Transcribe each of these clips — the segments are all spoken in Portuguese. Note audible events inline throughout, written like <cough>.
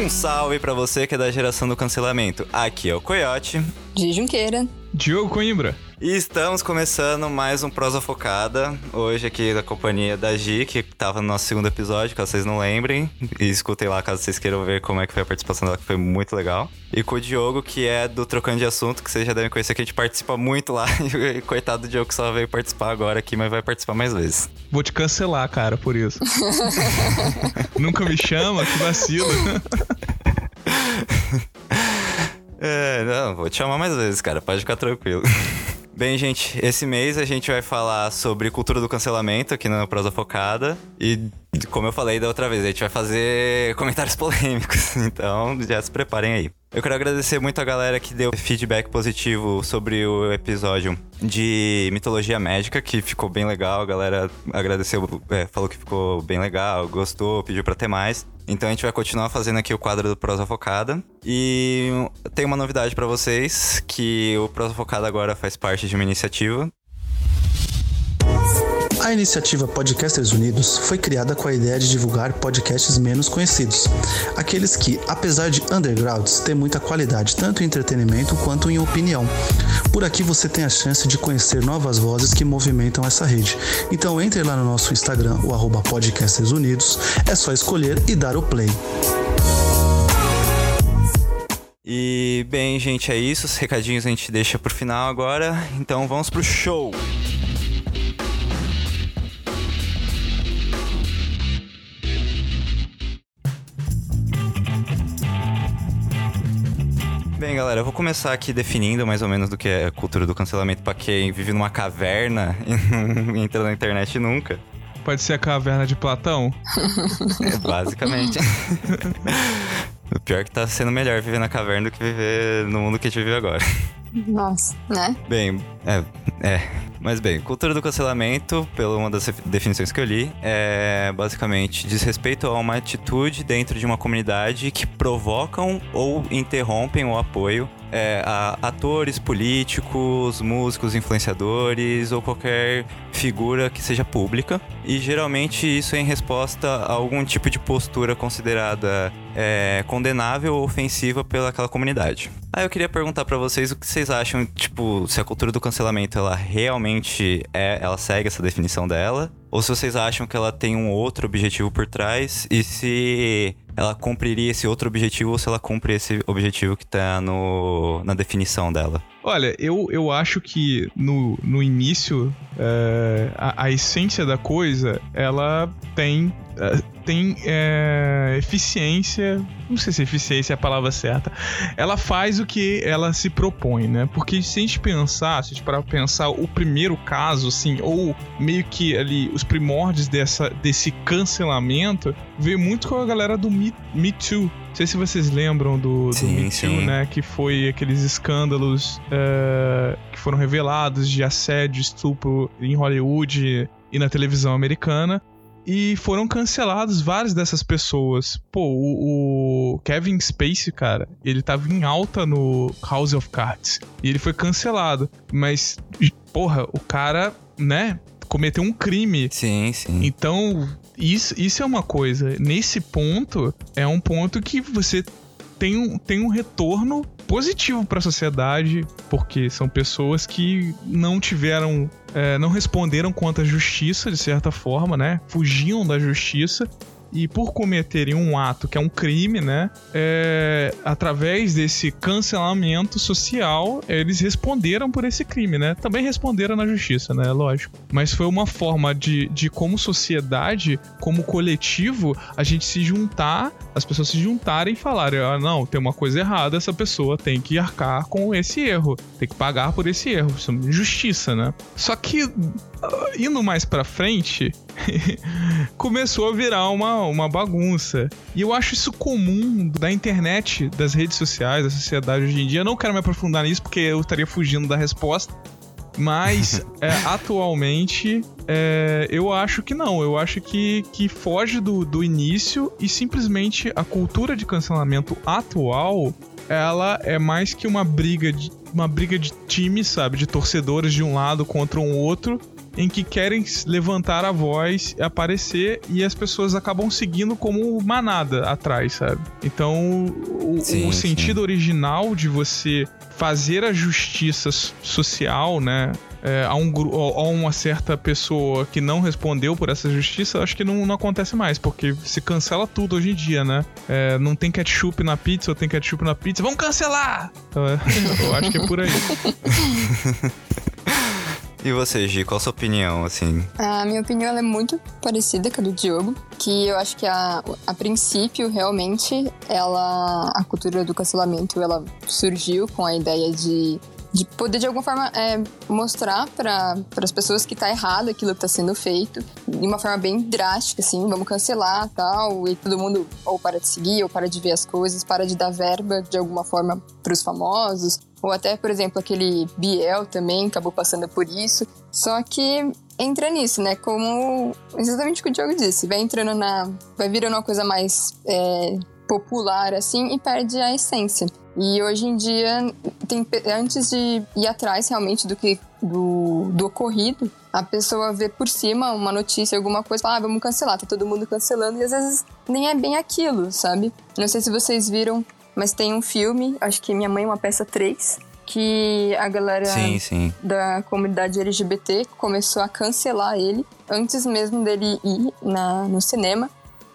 Um salve para você que é da geração do cancelamento. Aqui é o Coyote. De Junqueira. Diogo Coimbra. E estamos começando mais um Prosa Focada. Hoje aqui da companhia da Gi, que estava no nosso segundo episódio, caso vocês não lembrem. E escutem lá caso vocês queiram ver como é que foi a participação dela, que foi muito legal. E com o Diogo, que é do Trocando de Assunto, que vocês já devem conhecer, que a gente participa muito lá. <laughs> E coitado do Diogo que só veio participar agora aqui, mas vai participar mais vezes. Vou te cancelar, cara, por isso. <laughs> Nunca me chama, que vacilo. <laughs> é, não, vou te chamar mais vezes, cara, pode ficar tranquilo. Bem, gente, esse mês a gente vai falar sobre cultura do cancelamento aqui na Prosa Focada. E, como eu falei da outra vez, a gente vai fazer <laughs> comentários polêmicos. Então, já se preparem aí. Eu quero agradecer muito a galera que deu feedback positivo sobre o episódio de mitologia médica, que ficou bem legal. A galera agradeceu, é, falou que ficou bem legal, gostou, pediu para ter mais. Então a gente vai continuar fazendo aqui o quadro do Prosa Focada. E tem uma novidade para vocês, que o Prosa Focada agora faz parte de uma iniciativa a iniciativa Podcasters Unidos foi criada com a ideia de divulgar podcasts menos conhecidos, aqueles que, apesar de undergrounds, têm muita qualidade tanto em entretenimento quanto em opinião. Por aqui você tem a chance de conhecer novas vozes que movimentam essa rede. Então entre lá no nosso Instagram, o arroba Podcasters Unidos, é só escolher e dar o play. E bem, gente, é isso. Os recadinhos a gente deixa pro final agora. Então vamos pro show! Galera, eu vou começar aqui definindo mais ou menos do que é a cultura do cancelamento para quem vive numa caverna <laughs> e não entra na internet nunca. Pode ser a caverna de Platão? <laughs> É, basicamente. <laughs> o pior é que tá sendo melhor viver na caverna do que viver no mundo que a gente vive agora. Nossa, né? Bem, é, é. Mas bem, cultura do cancelamento, pela uma das definições que eu li, é basicamente desrespeito a uma atitude dentro de uma comunidade que provocam ou interrompem o apoio é, a atores, políticos, músicos, influenciadores ou qualquer figura que seja pública. E geralmente isso é em resposta a algum tipo de postura considerada é, condenável ou ofensiva pelaquela comunidade. Aí eu queria perguntar para vocês o que vocês acham, tipo, se a cultura do cancelamento ela realmente é, ela segue essa definição dela, ou se vocês acham que ela tem um outro objetivo por trás e se ela cumpriria esse outro objetivo ou se ela cumpre esse objetivo que tá no, na definição dela? Olha, eu, eu acho que no, no início é, a, a, essência da coisa ela tem, é, tem é, eficiência. Não sei se eficiência é a palavra certa. Ela faz o que ela se propõe, né? Porque se a gente pensar, se a gente parar pensar o primeiro caso, assim, ou meio que ali os primórdios dessa, desse cancelamento, veio muito com a galera do Me, Me Too não sei se vocês lembram do, sim, do Me Too, né? Que foi aqueles escândalos uh, que foram revelados de assédio, estupro em Hollywood e na televisão americana. E foram cancelados várias dessas pessoas. Pô, o, o, Kevin Spacey, cara, ele tava em alta no House of Cards. E ele foi cancelado. Mas, porra, o cara, né? Cometeu um crime. Sim, sim. Então, isso, isso é uma coisa. Nesse ponto, é um ponto que você tem um, tem um retorno positivo para a sociedade, porque são pessoas que não tiveram, é, não responderam contra a justiça de certa forma, né? Fugiam da justiça e por cometerem um ato que é um crime, né? É, através desse cancelamento social, eles responderam por esse crime, né? Também responderam na justiça, né? Lógico. Mas foi uma forma de, de como sociedade, como coletivo, a gente se juntar, as pessoas se juntarem e falarem: ah, não, tem uma coisa errada, essa pessoa tem que arcar com esse erro, tem que pagar por esse erro. Isso é justiça, né? Só que indo mais pra frente, <laughs> começou a virar uma, uma bagunça. E eu acho isso comum da internet, das redes sociais, da sociedade hoje em dia. Eu não quero me aprofundar nisso porque eu estaria fugindo da resposta. Mas <laughs> é, atualmente é, eu acho que não. Eu acho que, que foge do, do início e simplesmente a cultura de cancelamento atual ela é mais que uma briga de uma briga de time, sabe, de torcedores de um lado contra um outro em que querem levantar a voz, aparecer e as pessoas acabam seguindo como manada atrás, sabe? Então, o, sim, o sentido sim. original de você fazer a justiça social, né? É, a, um, a uma certa pessoa que não respondeu por essa justiça, acho que não, não acontece mais, porque se cancela tudo hoje em dia, né? É, não tem ketchup na pizza ou tem ketchup na pizza, vamos cancelar! Então, é, <laughs> eu acho que é por aí. <laughs> E você, Gi, qual a sua opinião, assim? A minha opinião é muito parecida com a do Diogo, que eu acho que a, a princípio, realmente, ela, a cultura do cancelamento, ela surgiu com a ideia de de poder de alguma forma é, mostrar para as pessoas que tá errado aquilo que está sendo feito de uma forma bem drástica, assim, vamos cancelar tal, e todo mundo ou para de seguir, ou para de ver as coisas, para de dar verba de alguma forma para os famosos, ou até, por exemplo, aquele Biel também acabou passando por isso. Só que entra nisso, né? Como exatamente o que o Diogo disse, vai entrando na. vai virando uma coisa mais é, popular assim e perde a essência. E hoje em dia, tem, antes de ir atrás realmente do que do, do ocorrido, a pessoa vê por cima uma notícia, alguma coisa, fala, ah, vamos cancelar, tá todo mundo cancelando, e às vezes nem é bem aquilo, sabe? Não sei se vocês viram, mas tem um filme, acho que Minha Mãe é uma Peça 3, que a galera sim, sim. da comunidade LGBT começou a cancelar ele antes mesmo dele ir na, no cinema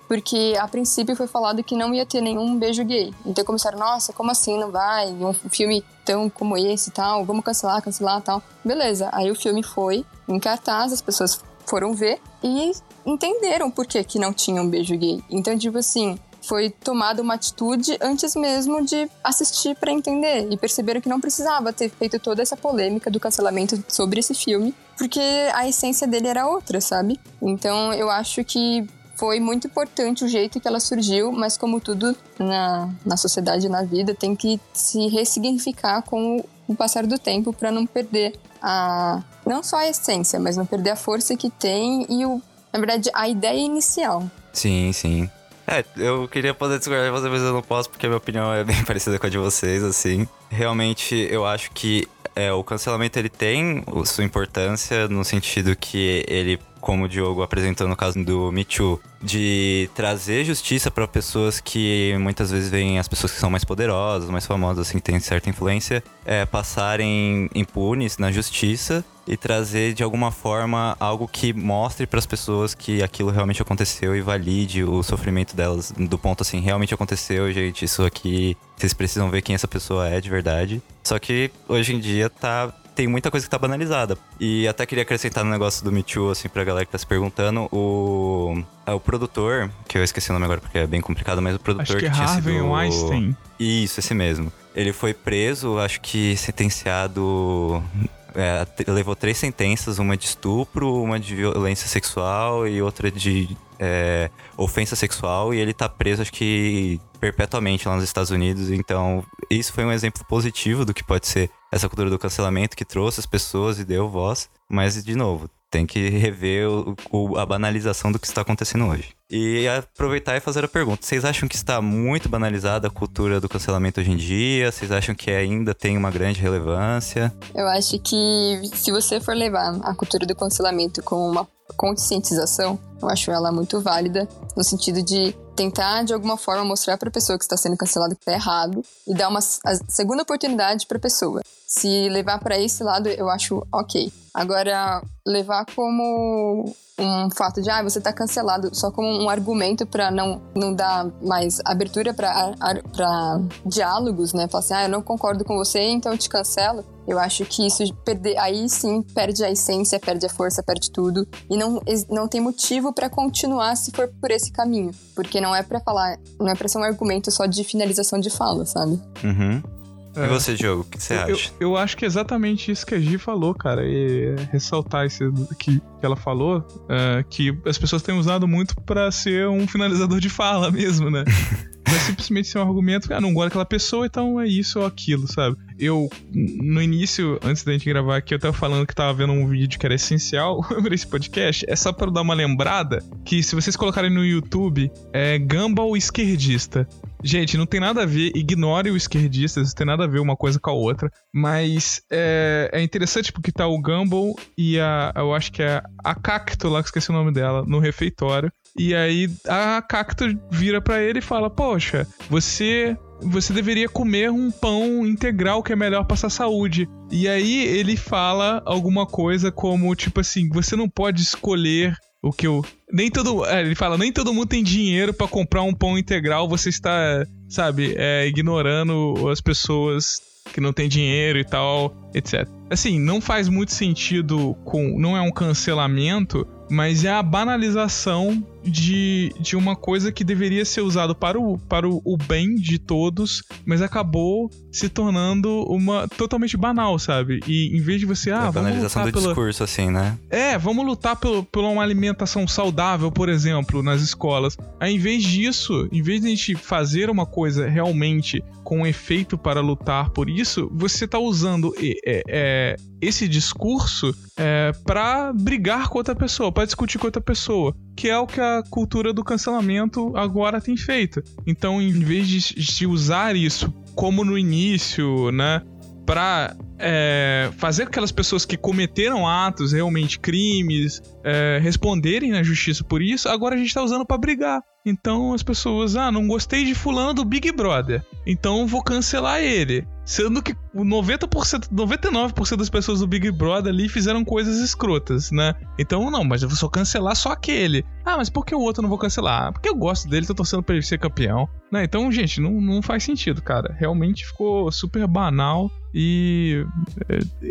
porque a princípio foi falado que não ia ter nenhum beijo gay. Então começaram, nossa, como assim não vai? Um filme tão como esse e tal, vamos cancelar, cancelar tal. Beleza, aí o filme foi em cartaz, as pessoas foram ver e entenderam por que, que não tinha um beijo gay. Então, tipo assim, foi tomada uma atitude antes mesmo de assistir para entender e perceberam que não precisava ter feito toda essa polêmica do cancelamento sobre esse filme, porque a essência dele era outra, sabe? Então eu acho que foi muito importante o jeito que ela surgiu, mas como tudo na, na sociedade e na vida, tem que se ressignificar com o passar do tempo para não perder a não só a essência, mas não perder a força que tem e o, na verdade a ideia inicial. Sim, sim. É, eu queria poder discordar de você, mas eu não posso porque a minha opinião é bem <laughs> parecida com a de vocês, assim. Realmente, eu acho que é, o cancelamento ele tem sua importância no sentido que ele como o Diogo apresentou no caso do Me Too, de trazer justiça para pessoas que muitas vezes veem as pessoas que são mais poderosas, mais famosas, assim, que têm certa influência, é, passarem impunes na justiça e trazer de alguma forma algo que mostre para as pessoas que aquilo realmente aconteceu e valide o sofrimento delas do ponto assim, realmente aconteceu, gente, isso aqui, vocês precisam ver quem essa pessoa é de verdade. Só que hoje em dia tá tem muita coisa que tá banalizada. E até queria acrescentar no negócio do Me Too, assim, pra galera que tá se perguntando, o, é, o produtor, que eu esqueci o nome agora porque é bem complicado, mas o produtor acho que, que é tinha Harvey sido... Weinstein. Isso, esse mesmo. Ele foi preso, acho que sentenciado é, levou três sentenças, uma de estupro, uma de violência sexual e outra de é, ofensa sexual, e ele tá preso, acho que perpetuamente lá nos Estados Unidos. Então, isso foi um exemplo positivo do que pode ser essa cultura do cancelamento que trouxe as pessoas e deu voz. Mas, de novo, tem que rever o, o, a banalização do que está acontecendo hoje. E aproveitar e fazer a pergunta: vocês acham que está muito banalizada a cultura do cancelamento hoje em dia? Vocês acham que ainda tem uma grande relevância? Eu acho que se você for levar a cultura do cancelamento como uma conscientização, eu acho ela muito válida no sentido de tentar de alguma forma mostrar para a pessoa que está sendo cancelada que está errado e dar uma segunda oportunidade para a pessoa. Se levar para esse lado, eu acho ok. Agora, levar como um fato de, ah, você tá cancelado, só como um argumento para não, não dar mais abertura para diálogos, né? Falar assim, ah, eu não concordo com você, então eu te cancelo. Eu acho que isso perder, aí sim perde a essência, perde a força, perde tudo e não, não tem motivo para continuar se for por esse caminho, porque não é para falar, não é para ser um argumento só de finalização de fala, sabe? Uhum. É. E você, Diogo, o que você eu, acha? Eu, eu, acho que é exatamente isso que a Gi falou, cara. E ressaltar isso que, que ela falou, uh, que as pessoas têm usado muito para ser um finalizador de fala <laughs> mesmo, né? <laughs> Vai simplesmente ser um argumento, ah, não gosto daquela pessoa, então é isso ou aquilo, sabe? Eu, no início, antes da gente gravar aqui, eu tava falando que tava vendo um vídeo que era essencial <laughs> para esse podcast. É só para dar uma lembrada que se vocês colocarem no YouTube, é Gumball esquerdista. Gente, não tem nada a ver, ignore o esquerdista, não tem nada a ver uma coisa com a outra. Mas é, é interessante porque tá o Gumball e a. Eu acho que é a Cacto lá, que esqueci o nome dela, no refeitório. E aí a Cacto vira para ele e fala: Poxa, você você deveria comer um pão integral que é melhor para sua saúde. E aí ele fala alguma coisa como tipo assim, você não pode escolher o que eu nem todo é, ele fala nem todo mundo tem dinheiro para comprar um pão integral. Você está sabe é, ignorando as pessoas que não tem dinheiro e tal, etc. Assim, não faz muito sentido com. Não é um cancelamento, mas é a banalização de, de uma coisa que deveria ser usado para o, para o, o bem de todos, mas acabou se tornando uma totalmente banal, sabe? E em vez de você, ah, a vamos banalização lutar do pela, discurso, assim, né? é, vamos lutar pelo, por uma alimentação saudável, por exemplo, nas escolas. Aí, em vez disso, em vez de a gente fazer uma coisa realmente com efeito para lutar por isso, você tá usando é, é, esse discurso é, para brigar com outra pessoa, para discutir com outra pessoa, que é o que a cultura do cancelamento agora tem feito. Então, em vez de, de usar isso como no início, né, para é, fazer aquelas pessoas que cometeram atos, realmente crimes, é, responderem na justiça por isso, agora a gente tá usando para brigar. Então as pessoas, ah, não gostei de fulano do Big Brother, então vou cancelar ele. Sendo que 90%, 99% das pessoas do Big Brother ali fizeram coisas escrotas, né? Então, não, mas eu vou só cancelar só aquele. Ah, mas por que o outro eu não vou cancelar? Porque eu gosto dele, tô torcendo pra ele ser campeão. Né? Então, gente, não, não faz sentido, cara. Realmente ficou super banal e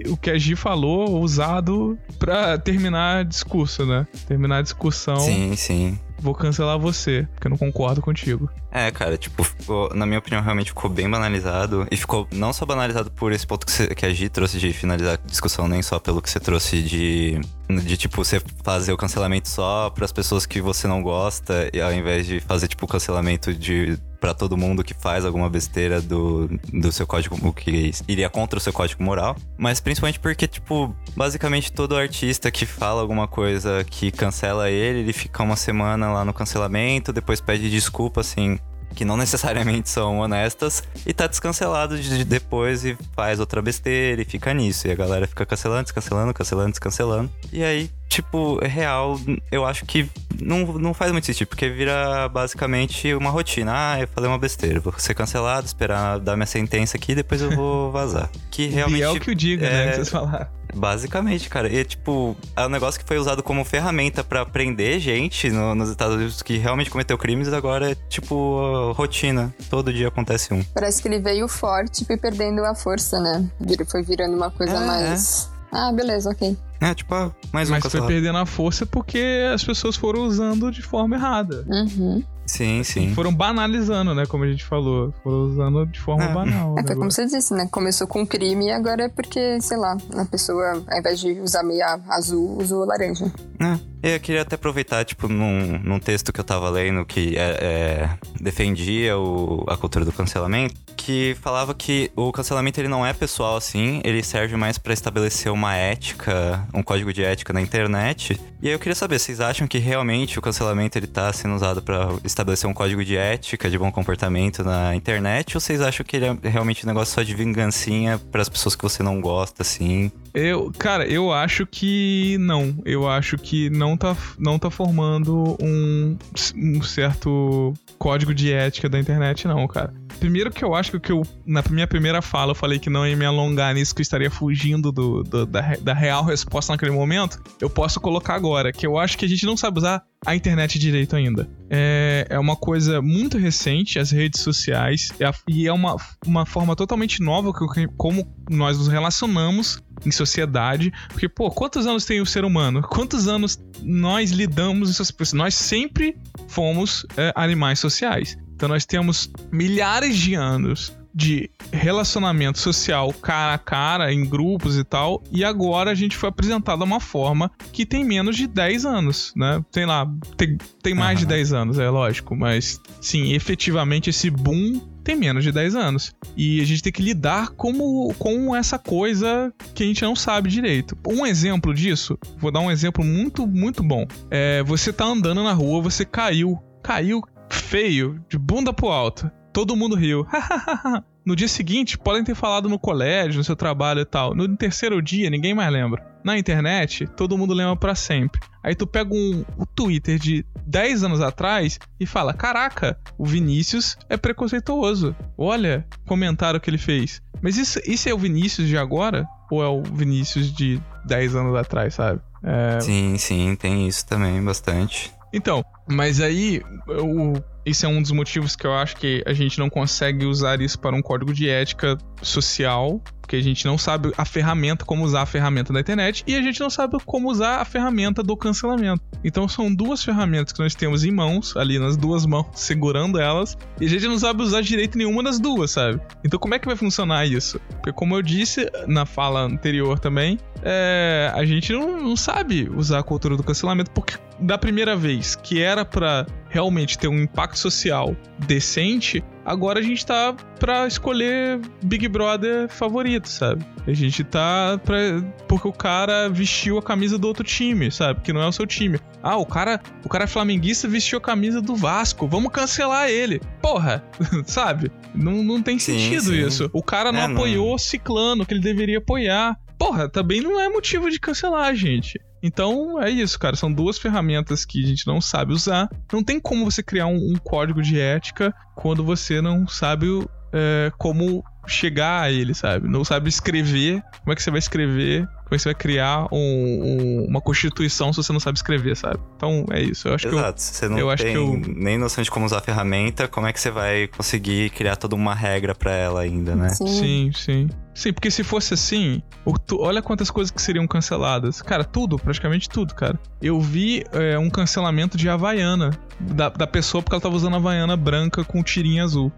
o que a Gi falou, usado pra terminar discurso, né? Terminar a discussão. Sim, sim. Vou cancelar você, porque eu não concordo contigo. É, cara, tipo, ficou, na minha opinião, realmente ficou bem banalizado. E ficou não só banalizado por esse ponto que, você, que a Gi trouxe de finalizar a discussão, nem só pelo que você trouxe de, de tipo, você fazer o cancelamento só para as pessoas que você não gosta, e ao invés de fazer, tipo, o cancelamento de para todo mundo que faz alguma besteira do, do seu código, que iria contra o seu código moral. Mas principalmente porque, tipo, basicamente todo artista que fala alguma coisa que cancela ele, ele fica uma semana lá no cancelamento, depois pede desculpa, assim, que não necessariamente são honestas, e tá descancelado de depois e faz outra besteira e fica nisso. E a galera fica cancelando, descancelando, cancelando, descancelando. E aí, tipo, real, eu acho que não, não faz muito sentido, porque vira basicamente uma rotina. Ah, eu falei uma besteira, vou ser cancelado, esperar dar minha sentença aqui, depois eu vou vazar. <laughs> Que realmente. E é o que o diga, né? é- Que vocês falaram. Basicamente, cara. E, tipo, é um negócio que foi usado como ferramenta pra prender gente no- nos Estados Unidos que realmente cometeu crimes, agora é, tipo, rotina. Todo dia acontece um. Parece que ele veio forte e foi perdendo a força, né? Vir- Foi virando uma coisa É, mais. Ah, beleza, ok. É, tipo, mais um Mas foi perdendo a força porque as pessoas foram usando de forma errada. Uhum. Sim, sim. Foram banalizando, né? Como a gente falou. Foram usando de forma É. banal. É, foi como você disse, né? Começou com crime e agora é porque, sei lá, a pessoa, ao invés de usar meia azul, usou laranja. É, eu queria até aproveitar, tipo, num, num texto que eu tava lendo que é, é, defendia o- a cultura do cancelamento, que falava que o cancelamento ele não é pessoal assim, ele serve mais pra estabelecer uma ética, um código de ética na internet. E aí eu queria saber, vocês acham que realmente o cancelamento ele tá sendo usado pra estabelecer um código de ética, de bom comportamento na internet, ou vocês acham que ele é realmente um negócio só de vingancinha pras pessoas que você não gosta, assim? Eu, cara, eu acho que não. Eu acho que não tá, não tá formando um, um certo código de ética da internet, não, cara. Primeiro que eu acho que, que eu, na minha primeira fala, eu falei que não ia me alongar nisso, que eu estaria fugindo do, do- da, da real resposta naquele momento. Eu posso colocar agora, que eu acho que a gente não sabe usar a internet direito ainda. É, é uma coisa muito recente, as redes sociais, e, a- e é uma, uma forma totalmente nova que, como nós nos relacionamos em sociedade. Porque, pô, quantos anos tem o ser humano? Quantos anos nós lidamos em sociedade? Nós sempre fomos é, animais sociais. Então nós temos milhares de anos de relacionamento social cara a cara, em grupos e tal, e agora a gente foi apresentado a uma forma que tem menos de 10 anos, né? Tem lá, tem, tem mais de Aham. 10 anos, é lógico, mas sim, efetivamente esse boom tem menos de 10 anos. E a gente tem que lidar como, com essa coisa que a gente não sabe direito. Um exemplo disso, vou dar um exemplo muito, muito bom. É, você tá andando na rua, você caiu, caiu feio, de bunda pro alto. Todo mundo riu. <laughs> no dia seguinte, podem ter falado no colégio, no seu trabalho e tal. No terceiro dia, ninguém mais lembra. Na internet, todo mundo lembra para sempre. Aí tu pega um, um Twitter de 10 anos atrás e fala: Caraca, o Vinícius é preconceituoso. Olha o comentário que ele fez. Mas isso, isso é o Vinícius de agora? Ou é o Vinícius de 10 anos atrás, sabe? É... Sim, sim, tem isso também, bastante. Então, mas aí, o, isso é um dos motivos que eu acho que a gente não consegue usar isso para um código de ética social, porque a gente não sabe a ferramenta, como usar a ferramenta da internet, e a gente não sabe como usar a ferramenta do cancelamento. Então são duas ferramentas que nós temos em mãos, ali nas duas mãos, segurando elas, e a gente não sabe usar direito nenhuma das duas, sabe? Então como é que vai funcionar isso? Porque como eu disse na fala anterior também, é, a gente não, não sabe usar a cultura do cancelamento, porque da primeira vez que era para realmente ter um impacto social decente, agora a gente tá pra escolher Big Brother favorito, sabe? A gente tá pra. Porque o cara vestiu a camisa do outro time, sabe? Que não é o seu time. Ah, o cara, o cara é flamenguista vestiu a camisa do Vasco. Vamos cancelar ele. Porra, <laughs> sabe? Não, não tem sim, sentido sim. isso. O cara não é, apoiou não. Ciclano, que ele deveria apoiar. Porra, também não é motivo de cancelar, gente. Então é isso, cara. São duas ferramentas que a gente não sabe usar. Não tem como você criar um, um código de ética quando você não sabe é, como chegar a ele, sabe? Não sabe escrever. Como é que você vai escrever? Como é que você vai criar um, um, uma constituição se você não sabe escrever, sabe? Então é isso. Eu acho Exato. que eu, você não eu tem eu... nem noção de como usar a ferramenta. Como é que você vai conseguir criar toda uma regra para ela ainda, né? Sim, sim. sim. Sim, porque se fosse assim, olha quantas coisas que seriam canceladas. Cara, tudo, praticamente tudo, cara. Eu vi é, um cancelamento de Havaiana. Da, da pessoa porque ela tava usando Havaiana branca com tirinha azul.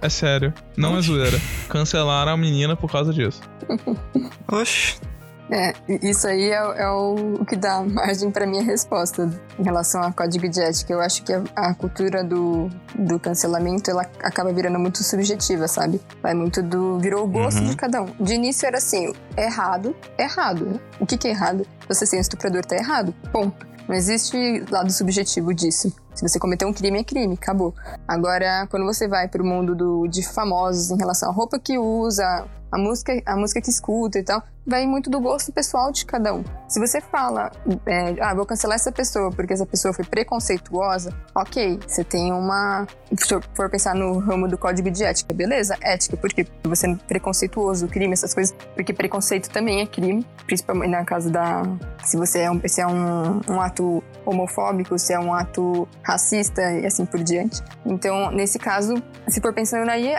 É sério. Não é zoeira. Cancelaram a menina por causa disso. <laughs> Oxi. É, isso aí é, é o, que dá margem para minha resposta em relação ao código de ética. Eu acho que a, a, cultura do, do cancelamento ela acaba virando muito subjetiva, sabe? Vai muito do. virou o gosto uhum. de cada um. De início era assim: errado, errado. O que, que é errado? Você ser um estuprador tá errado. Ponto. Não existe lado subjetivo disso. Se você cometeu um crime, é crime, acabou. Agora, quando você vai pro mundo do, de famosos em relação à roupa que usa, a música, a música que escuta e tal, vai muito do gosto pessoal de cada um. Se você fala, é, ah, vou cancelar essa pessoa porque essa pessoa foi preconceituosa, ok, você tem uma. Se for pensar no ramo do código de ética, beleza, ética, porque você é preconceituoso, crime, essas coisas, porque preconceito também é crime, principalmente na casa da. Se você é um, se é um, um ato homofóbico, se é um ato racista e assim por diante. Então, nesse caso, se for pensando aí,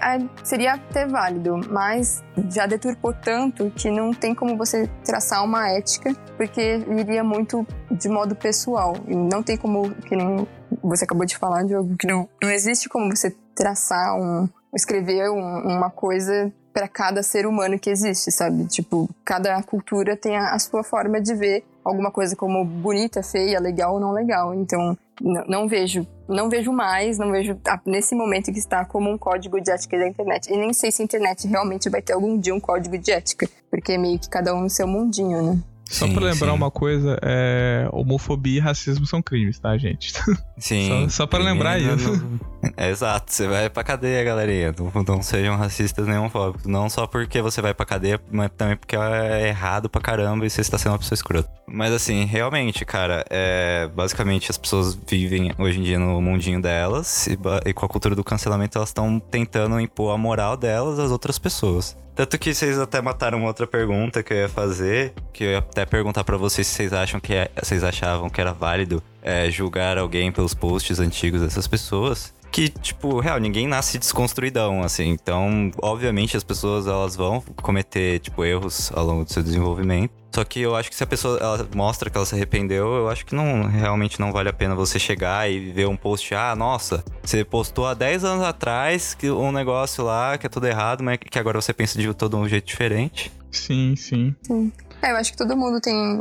seria até válido, mas já deturpou tanto que não tem como você traçar uma ética, porque iria muito de modo pessoal. E não tem como, que nem você acabou de falar, Diogo, que não, não existe como você traçar um. escrever um, uma coisa para cada ser humano que existe, sabe? Tipo, cada cultura tem a, a sua forma de ver alguma coisa como bonita, feia, legal ou não legal. Então, não, vejo, não vejo mais, não vejo nesse momento que está como um código de ética da internet. E nem sei se a internet realmente vai ter algum dia um código de ética, porque é meio que cada um no seu mundinho, né? Só sim, pra lembrar sim. uma coisa, é... homofobia e racismo são crimes, tá, gente? <laughs> Sim. só, só pra lembrar isso. É, exato, você vai pra cadeia, galerinha. Não, não sejam racistas nem homofóbicos. Não só porque você vai pra cadeia, mas também porque é errado pra caramba e você está sendo uma pessoa escrota. Mas assim, realmente, cara, é... basicamente as pessoas vivem hoje em dia no mundinho delas e, e com a cultura do cancelamento elas estão tentando impor a moral delas às outras pessoas. Tanto que vocês até mataram uma outra pergunta que eu ia fazer, que eu ia até perguntar para vocês se vocês acham que é, vocês achavam que era válido é, julgar alguém pelos posts antigos dessas pessoas. Que, tipo, real, ninguém nasce desconstruidão, assim. Então, obviamente, as pessoas, elas vão cometer, tipo, erros ao longo do seu desenvolvimento. Só que eu acho que se a pessoa ela mostra que ela se arrependeu, eu acho que não realmente não vale a pena você chegar e ver um post, ah, nossa, você postou há 10 anos atrás que um negócio lá que é tudo errado, mas que agora você pensa de todo um jeito diferente. Sim, sim. Sim. É, eu acho que todo mundo tem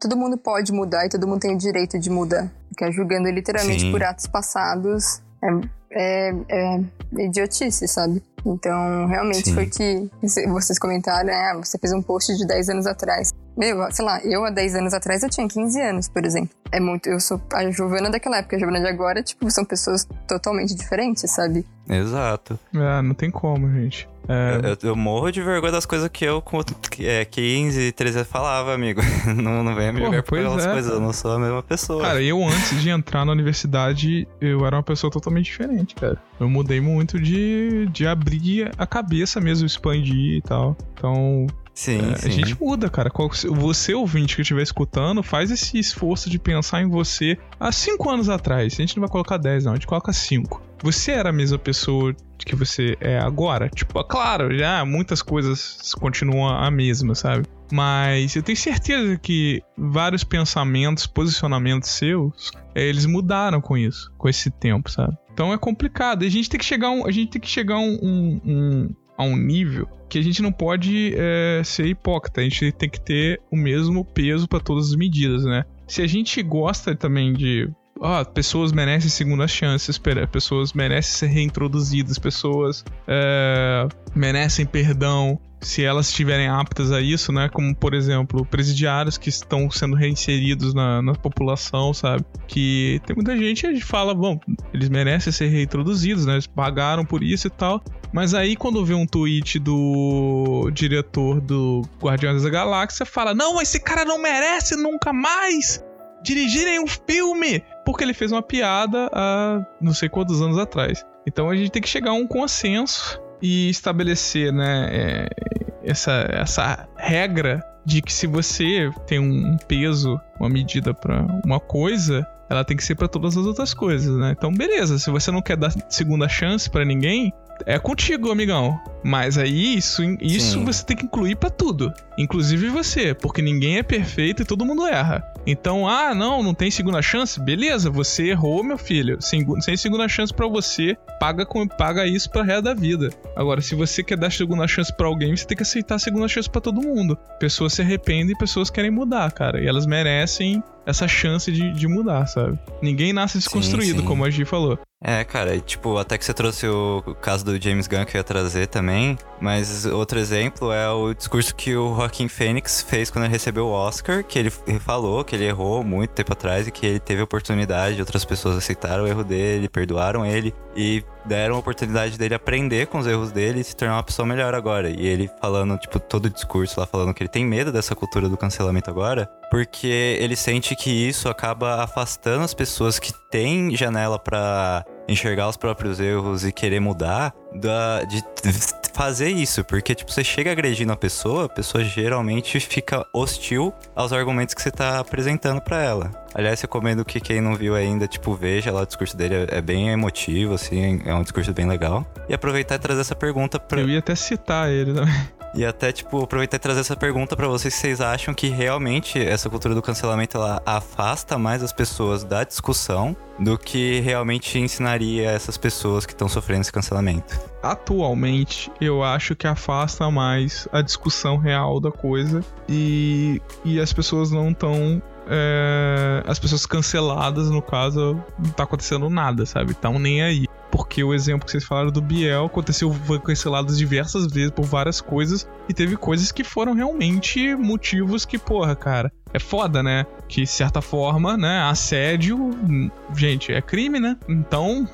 todo mundo pode mudar e todo mundo tem o direito de mudar. Porque é julgando literalmente Sim. por atos passados é, é, é idiotice, sabe? Então, realmente Sim. foi que vocês comentaram, né? Você fez um post de 10 anos atrás. Meu, sei lá, eu há 10 anos atrás eu tinha 15 anos, por exemplo. É muito. Eu sou a Giovana daquela época, a Giovana de agora, tipo, são pessoas totalmente diferentes, sabe? Exato. É, não tem como, gente. É, Eu, eu morro de vergonha das coisas que eu com é, 15, 13 anos falava, amigo. <laughs> Não, não venha me Porra, por aquelas é, coisas, eu não sou a mesma pessoa. Cara, eu antes de entrar na universidade, eu era uma pessoa totalmente diferente, cara. Eu mudei muito de, de abrir a cabeça mesmo, expandir e tal. Então, sim, é, sim. a gente muda, cara. Você, ouvinte que estiver escutando, faz esse esforço de pensar em você há cinco anos atrás. A gente não vai colocar 10, não, a gente coloca 5. Você era a mesma pessoa que você é agora? Tipo, é claro, já muitas coisas continuam a mesma, sabe? Mas eu tenho certeza que vários pensamentos, posicionamentos seus, eh, eles mudaram com isso, com esse tempo, sabe? Então é complicado. A gente tem que chegar um, a gente tem que chegar um, um- um- a um nível que a gente não pode eh, ser hipócrita. A gente tem que ter o mesmo peso para todas as medidas, né? Se a gente gosta também de ah, pessoas merecem segunda chances, pe- pessoas merecem ser reintroduzidas, pessoas é, merecem perdão se elas estiverem aptas a isso, né? Como, por exemplo, presidiários que estão sendo reinseridos na, na população, sabe? Que tem muita gente que fala, bom, eles merecem ser reintroduzidos, né? Eles pagaram por isso e tal. Mas aí, quando vê um tweet do diretor do Guardiões da Galáxia, fala: Não, esse cara não merece nunca mais dirigirem um filme! Porque ele fez uma piada há não sei quantos anos atrás. Então a gente tem que chegar a um consenso e estabelecer, né, é, essa, essa regra de que se você tem um peso, uma medida pra uma coisa, ela tem que ser pra todas as outras coisas, né? Então, beleza, se você não quer dar segunda chance pra ninguém, é contigo, amigão. Mas aí isso, isso Sim. você tem que incluir pra tudo, inclusive você, porque ninguém é perfeito e todo mundo erra. Então, ah, não, não tem segunda chance? Beleza, você errou, meu filho. Sem, sem segunda chance pra você, paga com paga isso pra resto da vida. Agora, se você quer dar segunda chance pra alguém, você tem que aceitar segunda chance pra todo mundo. Pessoas se arrependem e pessoas querem mudar, cara. E elas merecem essa chance de, de mudar, sabe? Ninguém nasce desconstruído, sim. como a Gi falou. É, cara, e, tipo, até que você trouxe o caso do James Gunn que eu ia trazer também, mas outro exemplo é o discurso que o Joaquin Phoenix fez quando ele recebeu o Oscar, que ele falou que ele errou muito tempo atrás e que ele teve oportunidade, outras pessoas aceitaram o erro dele, perdoaram ele e deram a oportunidade dele aprender com os erros dele e se tornar uma pessoa melhor agora. E ele falando, tipo, todo o discurso lá falando que ele tem medo dessa cultura do cancelamento agora, porque ele sente que isso acaba afastando as pessoas que têm janela pra enxergar os próprios erros e querer mudar da, de fazer isso, porque tipo, você chega agredindo a pessoa, a pessoa geralmente fica hostil aos argumentos que você tá apresentando pra ela. Aliás, recomendo que quem não viu ainda, tipo, veja lá o discurso dele, é é bem emotivo, assim, é um discurso bem legal. E aproveitar e trazer essa pergunta pra, Eu ia até citar ele também. E até, tipo, aproveitar e trazer essa pergunta pra vocês vocês acham que realmente essa cultura do cancelamento ela afasta mais as pessoas da discussão do que realmente ensinaria essas pessoas que estão sofrendo esse cancelamento. atualmente eu acho que afasta mais a discussão real da coisa e, e as pessoas não estão. as pessoas canceladas, no caso, não tá acontecendo nada, sabe? Estão nem aí. Porque o exemplo que vocês falaram do Biel aconteceu, foi cancelado diversas vezes por várias coisas e teve coisas que foram realmente motivos que, porra, cara, é foda, né? Que, de certa forma, né, assédio, hum, gente, é crime, né? Então,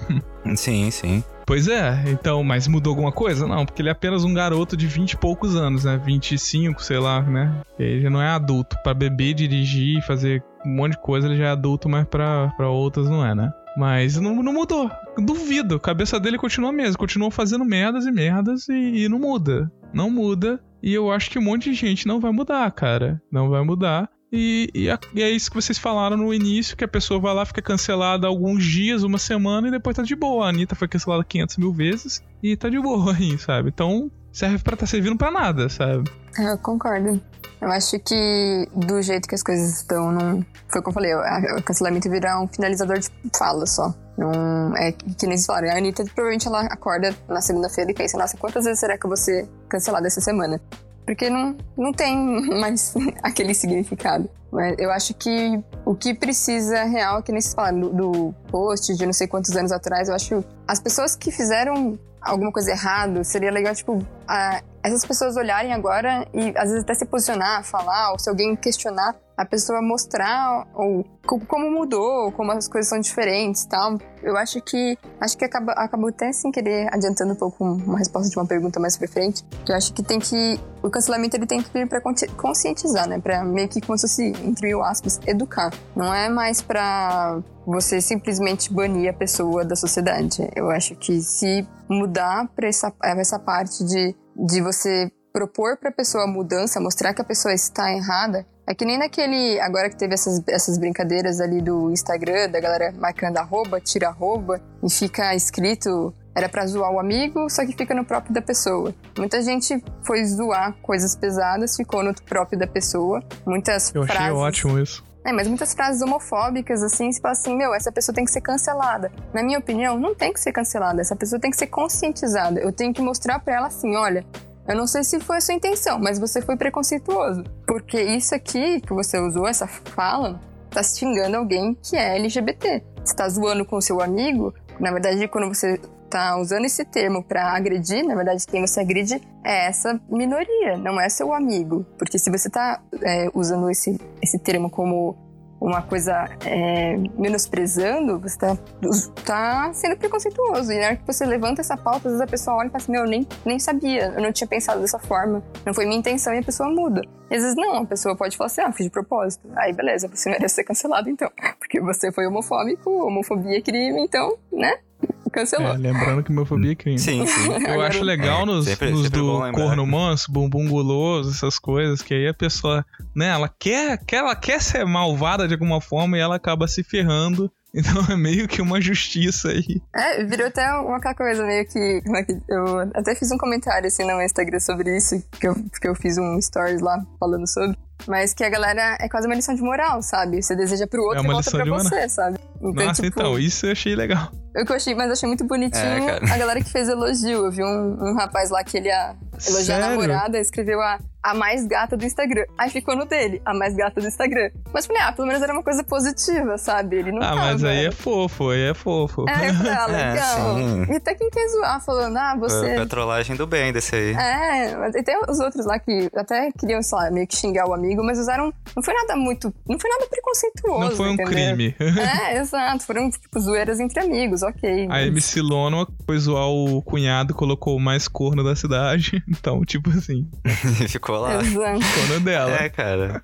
Sim, sim. Pois é, então, mas mudou alguma coisa? Não, porque ele é apenas um garoto de 20 e poucos anos, né? 25, sei lá, né? Ele já não é adulto. Pra beber, dirigir, fazer um monte de coisa, ele já é adulto, mas pra, pra outras não é, né? Mas não, não mudou. Duvido. A cabeça dele continua a mesma. Continua fazendo merdas e merdas e, e não muda. Não muda. E eu acho que um monte de gente não vai mudar, cara. Não vai mudar. E, e, e é isso que vocês falaram no início, que a pessoa vai lá, fica cancelada alguns dias, uma semana, e depois tá de boa. A Anitta foi cancelada 500 mil vezes e tá de boa aí, sabe? Então, serve pra tá servindo pra nada, sabe? É, Eu concordo. Eu acho que do jeito que as coisas estão, não. Foi como eu falei, o cancelamento virar um finalizador de fala só. Não, é que nem vocês falaram. A Anitta provavelmente ela acorda na segunda-feira e pensa, nossa, quantas vezes será que eu vou ser cancelada essa semana? Porque não, não tem <laughs> mais <laughs> aquele significado. Mas eu acho que o que precisa real, que nem vocês falaram, do, do post de não sei quantos anos atrás, eu acho as pessoas que fizeram alguma coisa errada, seria legal, tipo, a, essas pessoas olharem agora e às vezes até se posicionar, falar, ou se alguém questionar, a pessoa mostrar ou como mudou, como as coisas são diferentes, tal. Eu acho que acho que acaba, acabou até sem querer adiantando um pouco uma resposta de uma pergunta mais pra frente, que eu acho que tem que o cancelamento ele tem que vir para conscientizar, né, para meio que como se fosse entre mil aspas educar. Não é mais para você simplesmente banir a pessoa da sociedade. Eu acho que se mudar para essa essa parte de de você propor para a pessoa a mudança, mostrar que a pessoa está errada, é que nem naquele. Agora que teve essas, essas brincadeiras ali do Instagram, da galera marcando arroba, tira arroba, e fica escrito. Era pra zoar o amigo, só que fica no próprio da pessoa. Muita gente foi zoar coisas pesadas, ficou no próprio da pessoa. Muitas Eu frases. achei ótimo isso. É, mas muitas frases homofóbicas, assim, se fala assim, meu, essa pessoa tem que ser cancelada. Na minha opinião, não tem que ser cancelada. Essa pessoa tem que ser conscientizada. Eu tenho que mostrar para ela assim, olha, eu não sei se foi a sua intenção, mas você foi preconceituoso. Porque isso aqui que você usou, essa fala, tá xingando alguém que é LGBT. Você tá zoando com o seu amigo. Na verdade, quando você tá usando esse termo para agredir, na verdade, quem você agride é essa minoria, não é seu amigo. Porque se você tá é, usando esse, esse termo como uma coisa é, menosprezando, você tá, tá sendo preconceituoso. E na hora que você levanta essa pauta, às vezes a pessoa olha e fala assim: Meu, eu nem, nem sabia, eu não tinha pensado dessa forma, não foi minha intenção, e a pessoa muda. E às vezes não, a pessoa pode falar assim: Ah, fiz de propósito. Aí beleza, você <laughs> merece ser cancelado então. <laughs> Porque você foi homofóbico, homofobia é crime, então, né? Cancelou. É, lembrando que homofobia é crime. Sim, sim. Eu acho legal nos, sempre- nos sempre bom do corno manso, bumbum guloso, essas coisas, que aí a pessoa, né, ela quer, quer, ela quer ser malvada de alguma forma e ela acaba se ferrando. <laughs> Então é meio que uma justiça aí. É, virou até uma aquela coisa meio que, como é que. Eu até fiz um comentário assim no Instagram sobre isso, que eu, que eu fiz um stories lá falando sobre. Mas que a galera é quase uma lição de moral, sabe? Você deseja pro outro É e volta lição pra moral. você, sabe? Então, Nossa, tipo, então, isso eu achei legal. Eu que achei, mas achei muito bonitinho É, a galera que fez elogio. Eu vi um, um rapaz lá que ele ia elogiar a namorada, escreveu a, a mais gata do Instagram. Aí ficou no dele, a mais gata do Instagram. Mas falei, ah, pelo menos era uma coisa positiva, sabe? Ele não Ah, tava... mas aí é fofo, aí é fofo. É, eu falei, ah, <laughs> É, legal. sim. e até quem quer zoar, falando, ah, Foi você... a trollagem do bem desse aí. É, mas e tem os outros lá que até queriam, sei lá, meio que xingar o amigo, mas usaram. Não foi nada muito. Não foi nada preconceituoso. Não foi um entendeu? crime. É, exato. Foram, tipo, zoeiras entre amigos, ok. A MC Lona foi zoar o cunhado, colocou o mais corno da cidade. <laughs> Então, tipo assim, <laughs> Ficou lá. Exato. dela. É, cara.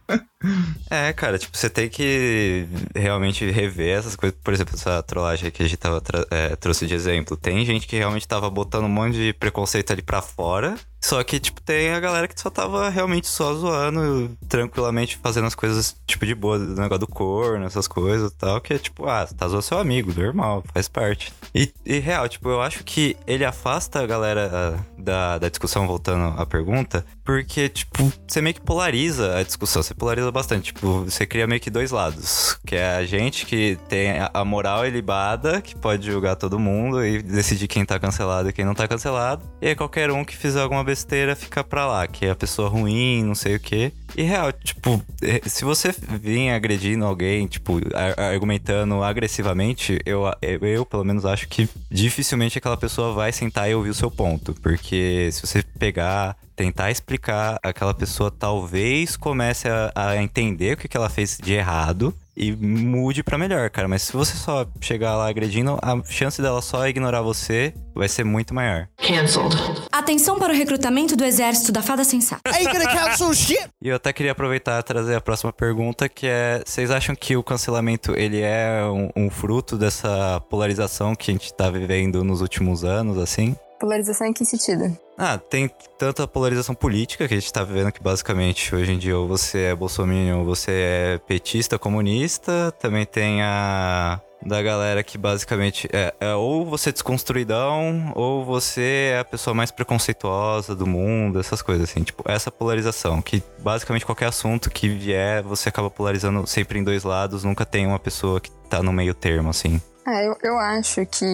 É, cara, tipo, você tem que realmente rever essas coisas. Por exemplo, essa trollagem que a gente tava é, trouxe de exemplo. Tem gente que realmente tava botando um monte de preconceito ali pra fora. Só que, tipo, tem a galera que só tava realmente só zoando, tranquilamente fazendo as coisas, tipo, de boa, do negócio do corno, essas coisas e tal. Que é tipo, ah, tá zoando seu amigo, normal, faz parte. E, e real, tipo, eu acho que ele afasta a galera ah, da, da discussão, voltando à pergunta, porque, tipo, você meio que polariza a discussão, você polariza bastante. Tipo, você cria meio que dois lados. Que é a gente que tem a- moral ilibada, que pode julgar todo mundo e decidir quem tá cancelado e quem não tá cancelado. E aí qualquer um que fizer alguma besteira fica pra lá, que é a pessoa ruim, não sei o quê. E real, tipo, eh, se você vir agredindo alguém, tipo, ar- argumentando agressivamente, eu, eu, eu, pelo menos acho que dificilmente aquela pessoa vai sentar e ouvir o seu ponto. Porque se você pegar, tentar explicar, aquela pessoa talvez comece a, a entender o que, que ela fez de errado e mude pra melhor, cara. Mas se você só chegar lá agredindo, a chance dela só ignorar você vai ser muito maior. Canceled. Atenção para o recrutamento do exército da fada sensata. E eu até queria aproveitar e trazer a próxima pergunta, que é: vocês acham que o cancelamento ele é um, um fruto dessa polarização que a gente tá vivendo nos últimos anos, assim? Polarização em que sentido? Ah, tem tanto a polarização política que a gente tá vivendo que basicamente hoje em dia ou você é bolsominion ou você é petista, comunista. Também tem a da galera que basicamente é, é ou você é desconstruidão ou você é a pessoa mais preconceituosa do mundo, essas coisas assim. Tipo, essa polarização que basicamente qualquer assunto que vier, você acaba polarizando sempre em dois lados, nunca tem uma pessoa que tá no meio termo, assim. É, eu, eu acho que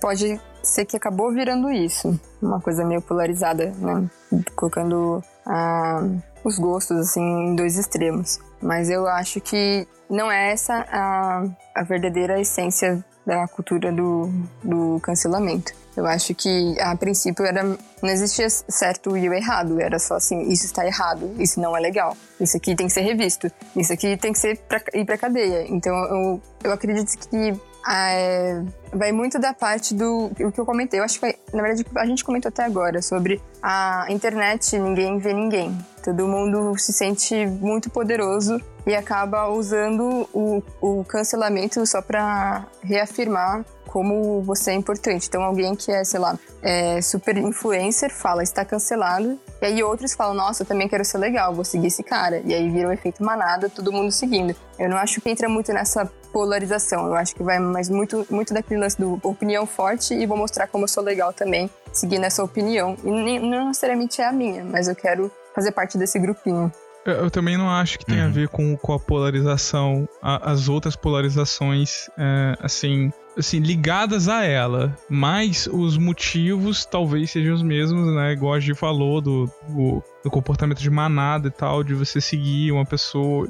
pode ser que acabou virando isso. Uma coisa meio polarizada, né? Colocando ah, os gostos, assim, em dois extremos. Mas eu acho que não é essa a, a verdadeira essência da cultura do, do cancelamento. Eu acho que a princípio era não existia certo e o errado, era só assim, isso está errado, isso não é legal, isso aqui tem que ser revisto, isso aqui tem que ser pra, ir para cadeia. Então eu, eu acredito que é, vai muito da parte do o que eu comentei. Eu acho que, na verdade, a gente comentou até agora sobre a internet, ninguém vê ninguém. Todo mundo se sente muito poderoso e acaba usando o, o cancelamento só para reafirmar como você é importante. Então, alguém que é, sei lá, é super influencer fala, está cancelado, e aí outros falam, nossa, eu também quero ser legal, vou seguir esse cara. E aí vira um efeito manada, todo mundo seguindo. Eu não acho que entra muito nessa polarização. Eu acho que vai mais muito, muito daquele lance do opinião forte e vou mostrar como eu sou legal também, seguindo essa opinião. E nem, não necessariamente é a minha, mas eu quero fazer parte desse grupinho. Eu, eu também não acho que tem uhum. a ver com, com a polarização, a, as outras polarizações, é, assim, assim, ligadas a ela, mas os motivos talvez sejam os mesmos, né? Igual a gente falou do, do, do, comportamento de manada e tal, de você seguir uma pessoa.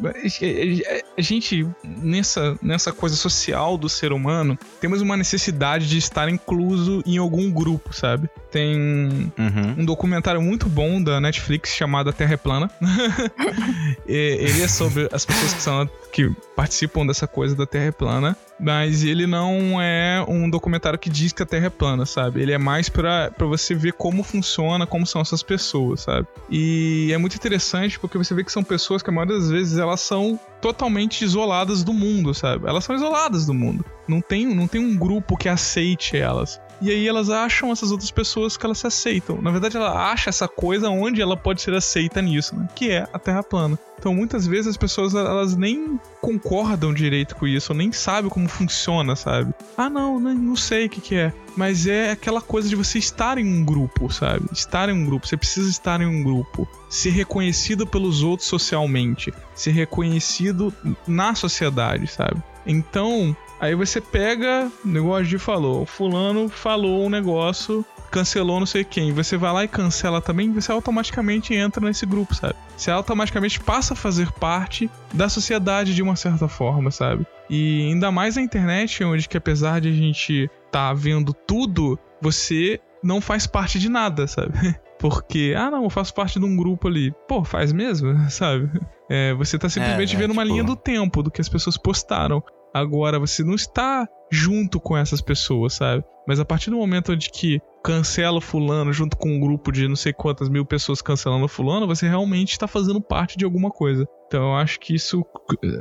A gente, nessa, nessa coisa social do ser humano, temos uma necessidade de estar incluso em algum grupo, sabe? Tem uhum. um documentário muito bom da Netflix chamado A Terra é Plana. <laughs> ele é sobre as pessoas que são que participam dessa coisa da Terra é plana, mas ele não é um documentário que diz que a Terra é plana, sabe? Ele é mais para você ver como funciona, como são essas pessoas, sabe? E é muito interessante porque você vê que são pessoas que a maioria das vezes elas são totalmente isoladas do mundo, sabe? Elas são isoladas do mundo. Não tem, não tem um grupo que aceite elas. E aí elas acham essas outras pessoas que elas se aceitam. Na verdade, ela acha essa coisa onde ela pode ser aceita nisso, né? Que é a Terra plana. Então, muitas vezes as pessoas elas nem concordam direito com isso, ou nem sabem como funciona, sabe? Ah, não, não sei o que, que é. Mas é aquela coisa de você estar em um grupo, sabe? Estar em um grupo. Você precisa estar em um grupo. Ser reconhecido pelos outros socialmente. Ser reconhecido na sociedade, sabe? Então, Aí você pega, o negócio de falou, fulano falou um negócio, cancelou não sei quem, você vai lá e cancela também, você automaticamente entra nesse grupo, sabe? Você automaticamente passa a fazer parte da sociedade de uma certa forma, sabe? E ainda mais na internet, onde que apesar de a gente tá vendo tudo, você não faz parte de nada, sabe? <laughs> Porque, ah não, eu faço parte de um grupo ali. Pô, faz mesmo, <laughs> sabe? É, você tá simplesmente é, é, vendo tipo... uma linha do tempo do que as pessoas postaram. Agora, você não está junto com essas pessoas, sabe? Mas a partir do momento onde que cancela fulano junto com um grupo de não sei quantas mil pessoas cancelando fulano, você realmente está fazendo parte de alguma coisa. Então eu acho que isso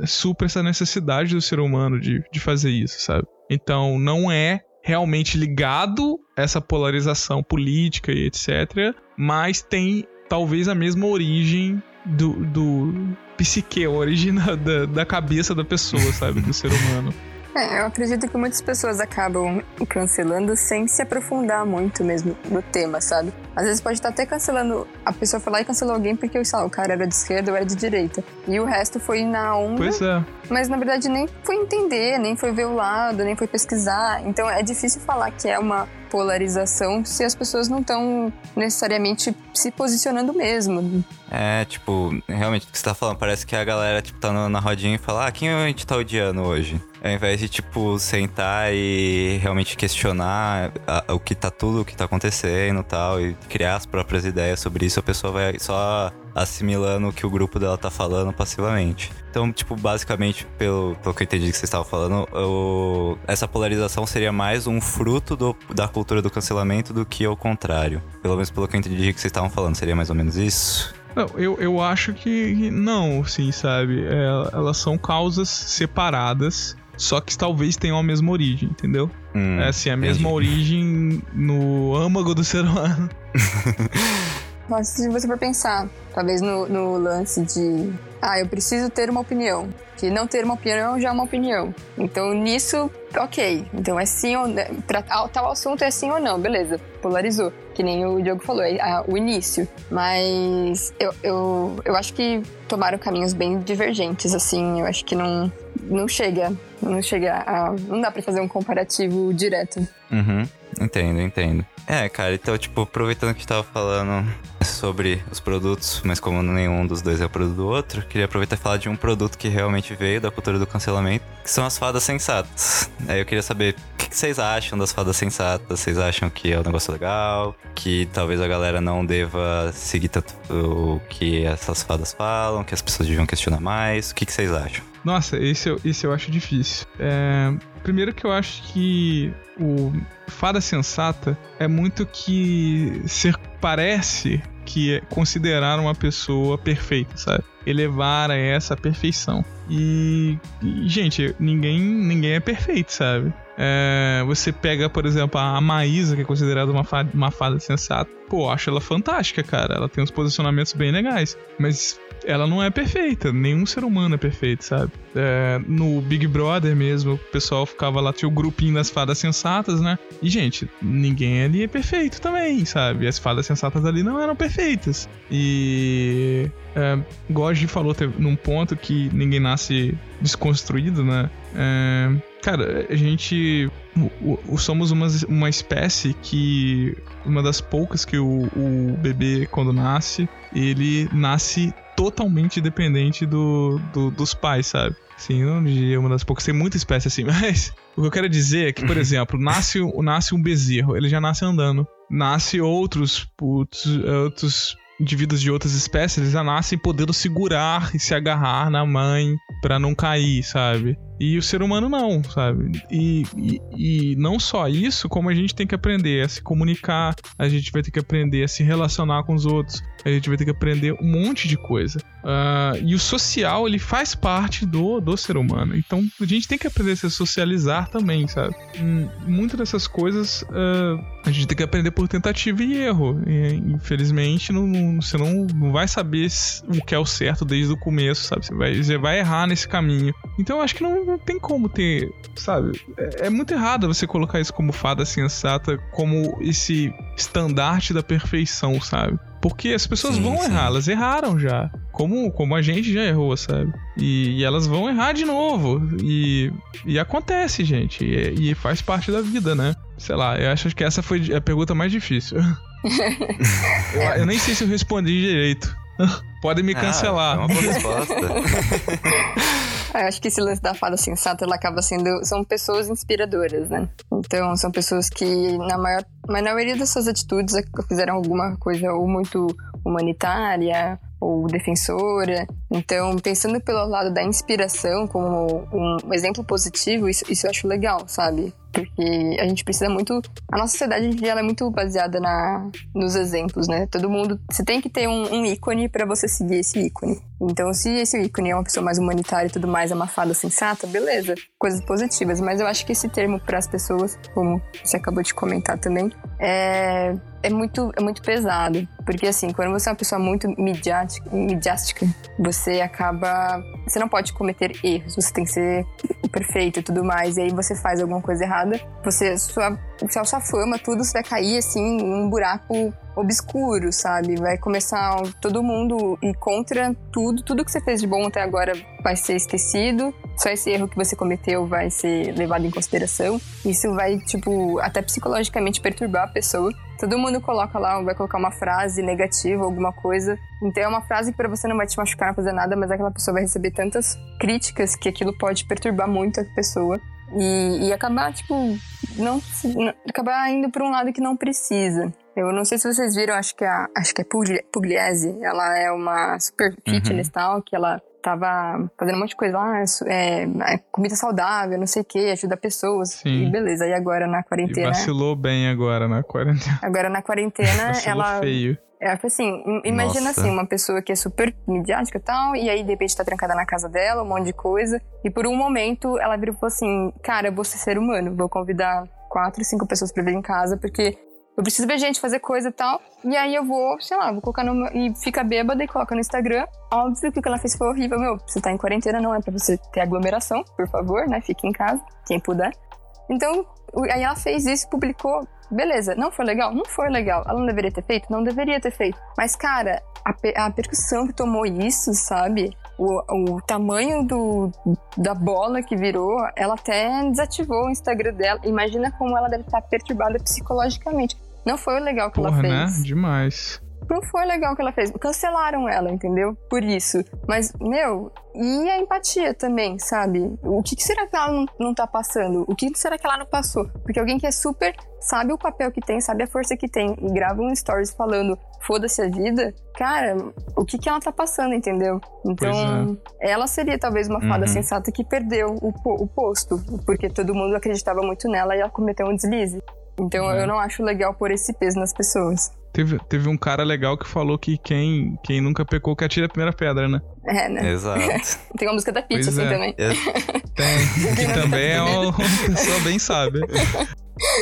supra essa necessidade do ser humano de, de fazer isso, sabe? Então não é realmente ligado essa polarização política e etc, mas tem talvez a mesma origem do, do psique, a origem <laughs> da, da cabeça da pessoa, sabe? Do ser humano. <laughs> É, eu acredito que muitas pessoas acabam cancelando sem se aprofundar muito mesmo no tema, sabe? Às vezes pode estar até cancelando, a pessoa foi lá e cancelou alguém porque, sei lá, o cara era de esquerda ou era de direita. E o resto foi na onda. Pois é. Mas na verdade nem foi entender, nem foi ver o lado, nem foi pesquisar. Então é difícil falar que é uma polarização se as pessoas não estão necessariamente se posicionando mesmo. É, tipo, realmente o que você tá falando, parece que a galera, tipo, tá na rodinha e fala, ah, quem a gente tá odiando hoje? Ao invés de, tipo, sentar e realmente questionar a, o que tá tudo, o que tá acontecendo e tal, e criar as próprias ideias sobre isso, a pessoa vai só assimilando o que o grupo dela tá falando passivamente. Então, tipo, basicamente, pelo, pelo que eu entendi que vocês estavam falando, eu, essa polarização seria mais um fruto do, da cultura do cancelamento do que o contrário. Pelo menos pelo que eu entendi que vocês estavam falando, seria mais ou menos isso? Não, eu, eu acho que não, sim, sabe? É, elas são causas separadas, só que talvez tenham a mesma origem, entendeu? Hum, é assim, a mesma entendi. origem no âmago do ser humano. <laughs> Mas se você for pensar, talvez no, no lance de ah, eu preciso ter uma opinião. Que não ter uma opinião já é uma opinião. Então, nisso, ok. Então, é sim ou não. Pra tal assunto é sim ou não, beleza. Polarizou. Que nem o Diogo falou, é o início. Mas eu, eu, eu acho que tomaram caminhos bem divergentes, assim. Eu acho que não, não chega. Não chega a. Não dá pra fazer um comparativo direto. Uhum. Entendo, entendo. É, cara, então, tipo, aproveitando que a gente tava falando sobre os produtos, mas como nenhum dos dois é o produto do outro, queria aproveitar e falar de um produto que realmente veio da cultura do cancelamento, que são as fadas sensatas. Aí eu queria saber o que vocês acham das fadas sensatas? Vocês acham que é um negócio legal? Que talvez a galera não deva seguir tanto o que essas fadas falam, que as pessoas deviam questionar mais? O que vocês acham? Nossa, esse eu, esse eu acho difícil. É, primeiro que eu acho que o fada sensata é muito que ser parece que é considerar uma pessoa perfeita, sabe? Elevar a essa perfeição. E, gente, ninguém ninguém é perfeito, sabe? É, você pega, por exemplo, a Maísa, que é considerada uma fada, uma fada sensata. Pô, acho ela fantástica, cara. Ela tem uns posicionamentos bem legais. Mas ela não é perfeita. Nenhum ser humano é perfeito, sabe? É, no Big Brother mesmo, o pessoal ficava lá, tinha o grupinho das fadas sensatas, né? E, gente, ninguém ali é perfeito também, sabe? As fadas sensatas ali não eram perfeitas. E. É, falou num ponto que ninguém nasce desconstruído, né? É, cara, a gente o, o, somos uma, uma espécie que uma das poucas que o, o bebê quando nasce ele nasce totalmente dependente do, do, dos pais, sabe? Sim, não diria uma das poucas. Tem muita espécie assim, <laughs> mas o que eu quero dizer é que, por <laughs> exemplo, nasce, nasce um bezerro, ele já nasce andando. Nasce outros, outros, outros indivíduos de outras espécies, eles já nascem podendo segurar e se agarrar na mãe para não cair, sabe? E o ser humano não, sabe? E, e, e, não só isso, como a gente tem que aprender a se comunicar, a gente vai ter que aprender a se relacionar com os outros, a gente vai ter que aprender um monte de coisa. Uh, e o social, ele faz parte do, do ser humano. Então a gente tem que aprender a se socializar também, sabe? Hum, muitas dessas coisas uh, a gente tem que aprender por tentativa e erro. E, infelizmente, não, não, você não, não vai saber o que é o certo desde o começo, sabe? Você vai, você vai errar nesse caminho. Então eu acho que não, não tem como ter, sabe? É, é muito errado você colocar isso como fada sensata, como esse estandarte da perfeição, sabe? Porque as pessoas sim, vão sim. errar, elas erraram já. Como, como a gente já errou, sabe? E, e elas vão errar de novo. E, e acontece, gente. E, e, faz parte da vida, né? Sei lá, eu acho que essa foi a pergunta mais difícil. <laughs> eu, eu, nem sei se eu respondi direito. <laughs> Podem me ah, cancelar. Ah, é uma boa resposta. <laughs> Eu acho que esse lance da fada sensata, ela acaba sendo. São pessoas inspiradoras, né? Então, são pessoas que, na maior, na maioria das suas atitudes, fizeram alguma coisa ou muito humanitária ou defensora. Então, pensando pelo lado da inspiração como um exemplo positivo, isso, isso eu acho legal, sabe? Porque a gente precisa muito. A nossa sociedade ela é muito baseada na, nos exemplos, né? Todo mundo. Você tem que ter um, um ícone para você seguir esse ícone. Então, se esse ícone é uma pessoa mais humanitária e tudo mais, é uma fada sensata, beleza. Coisas positivas. Mas eu acho que esse termo para as pessoas, como você acabou de comentar também, é é muito, é muito pesado. Porque, assim, quando você é uma pessoa muito midiática, midiástica, você acaba. Você não pode cometer erros, você tem que ser perfeito e tudo mais. E aí você faz alguma coisa errada, você, sua, sua fama, tudo, você vai cair, assim, num buraco obscuro, sabe? Vai começar todo mundo ir contra tudo, tudo que você fez de bom até agora vai ser esquecido, só esse erro que você cometeu vai ser levado em consideração. Isso vai, tipo, até psicologicamente perturbar a pessoa. Todo mundo coloca lá, vai colocar uma frase negativa, alguma coisa. Então é uma frase que para você não vai te machucar, não fazer nada, mas aquela pessoa vai receber tantas críticas que aquilo pode perturbar muito a pessoa. E, e acabar, tipo, não, não, acabar indo para um lado que não precisa. Eu não sei se vocês viram, acho que a, acho que é Pugliese, ela é uma super fitness uhum. tal, que ela tava fazendo um monte de coisa lá, é, é comida saudável, não sei o que, ajuda pessoas. Sim. E beleza, e agora na quarentena. E vacilou bem agora na quarentena. <laughs> Agora na quarentena, ela. feio. É, assim, imagina Nossa. assim, uma pessoa que é super midiática e tal, e aí de repente tá trancada na casa dela, um monte de coisa, e por um momento ela virou e falou assim: Cara, eu vou ser ser humano, vou convidar quatro, cinco pessoas pra vir em casa, porque eu preciso ver gente fazer coisa e tal. E aí eu vou, sei lá, vou colocar no. E fica bêbada e coloca no Instagram. Óbvio que o que ela fez foi horrível. Meu, você tá em quarentena, não é pra você ter aglomeração, por favor, né? Fique em casa, quem puder. Então, aí ela fez isso, publicou. Beleza, não foi legal? Não foi legal. Ela não deveria ter feito? Não deveria ter feito. Mas, cara, a, a percussão que tomou isso, sabe? O, o tamanho do, da bola que virou, ela até desativou o Instagram dela. Imagina como ela deve estar perturbada psicologicamente. Não foi o legal que Porra, ela fez. né? Demais. Não foi legal o que ela fez. Cancelaram ela, entendeu? Por isso. Mas, meu, e a empatia também, sabe? O que, que será que ela não, não tá passando? O que será que ela não passou? Porque alguém que é super sabe o papel que tem, sabe a força que tem e grava um stories falando foda-se a vida, cara, o que que ela tá passando, entendeu? Então, é. ela seria talvez uma fada uhum. sensata que perdeu o, o posto, porque todo mundo acreditava muito nela e ela cometeu um deslize. Então, uhum. eu não acho legal pôr esse peso nas pessoas. Teve, teve um cara legal que falou que quem, quem nunca pecou que atira a primeira pedra, né? É, né? Exato. <laughs> Tem uma música da Peach, assim, é. também. <laughs> Tem, que também é <laughs> uma pessoa bem sábia.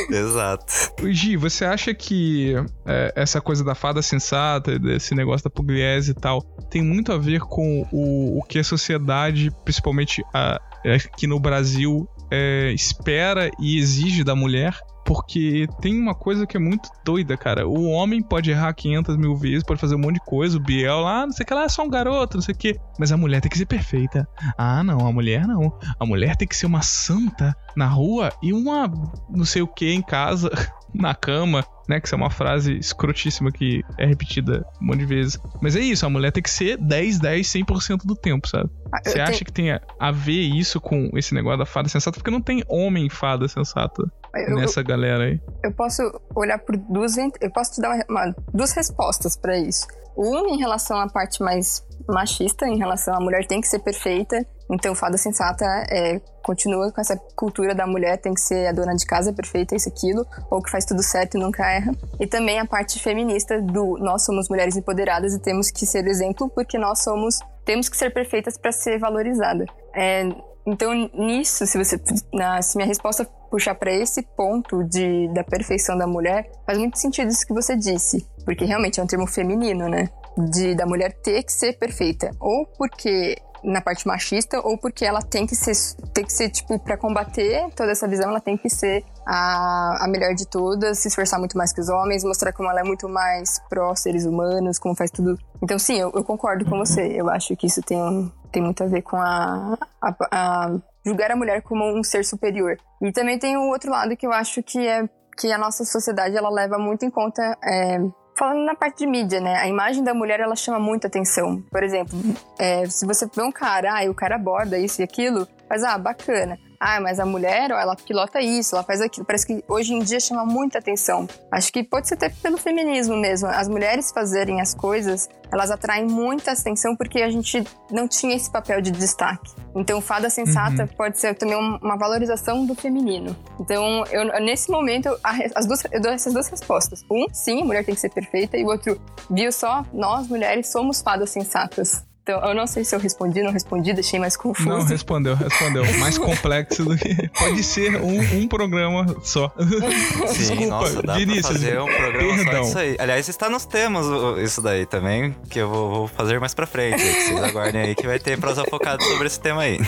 Exato. Gi, você acha que é, essa coisa da fada sensata, desse negócio da pugliese e tal, tem muito a ver com o, o que a sociedade, principalmente a, aqui no Brasil, é, espera e exige da mulher? Porque tem uma coisa que é muito doida, cara. O homem pode errar 500 mil vezes, pode fazer um monte de coisa. O Biel lá, não sei o que lá, é só um garoto, não sei o que. Mas a mulher tem que ser perfeita. Ah, não, a mulher não. A mulher tem que ser uma santa na rua e uma não sei o que em casa, <laughs> na cama, né? Que isso é uma frase escrotíssima que é repetida um monte de vezes. Mas é isso, a mulher tem que ser 10, 10, 100% do tempo, sabe? Ah, Você acha que tem a, a ver isso com esse negócio da fada sensata? Porque não tem homem fada sensata eu, nessa galera aí. Eu posso olhar por duas. Eu posso te dar uma, uma, duas respostas para isso. Uma em relação à parte mais machista, em relação à mulher tem que ser perfeita. Então, fada sensata é, continua com essa cultura da mulher tem que ser a dona de casa perfeita, isso, aquilo, ou que faz tudo certo e nunca erra. E também a parte feminista do nós somos mulheres empoderadas e temos que ser exemplo porque nós somos temos que ser perfeitas para ser valorizada. É, então, nisso, se você na, se minha resposta puxar para esse ponto de, da perfeição da mulher, faz muito sentido isso que você disse, porque realmente é um termo feminino, né? De da mulher ter que ser perfeita, ou porque na parte machista ou porque ela tem que ser, tem que ser tipo, para combater toda essa visão, ela tem que ser a, a melhor de todas, se esforçar muito mais que os homens, mostrar como ela é muito mais pró seres humanos, como faz tudo. Então, sim, eu, eu concordo com você. Eu acho que isso tem, tem muito a ver com a, a, a julgar a mulher como um ser superior. E também tem o outro lado que eu acho que é que a nossa sociedade ela leva muito em conta é, falando na parte de mídia, né? A imagem da mulher ela chama muita atenção. Por exemplo, é, se você vê um cara, ah, o cara aborda isso e aquilo, mas ah, bacana ah, mas a mulher, ó, ela pilota isso, ela faz aquilo. Parece que hoje em dia chama muita atenção. Acho que pode ser até pelo feminismo mesmo. As mulheres fazerem as coisas, elas atraem muita atenção porque a gente não tinha esse papel de destaque. Então, fada sensata uhum. pode ser também uma valorização do feminino. Então, eu, nesse momento, as duas, eu dou essas duas respostas. Um, sim, a mulher tem que ser perfeita. E o outro, viu só, nós mulheres somos fadas sensatas. Então, eu não sei se eu respondi, não respondi, deixei mais confuso. Não, respondeu, respondeu. <laughs> Mais complexo do que. Pode ser um, um programa só. <laughs> Sim, Desculpa, nossa, dá Vinícius, pra fazer um programa perdão. só disso aí. Aliás, está nos temas isso daí também, que eu vou, vou fazer mais pra frente. Vocês aguardem aí que vai ter prosa focada sobre esse tema aí.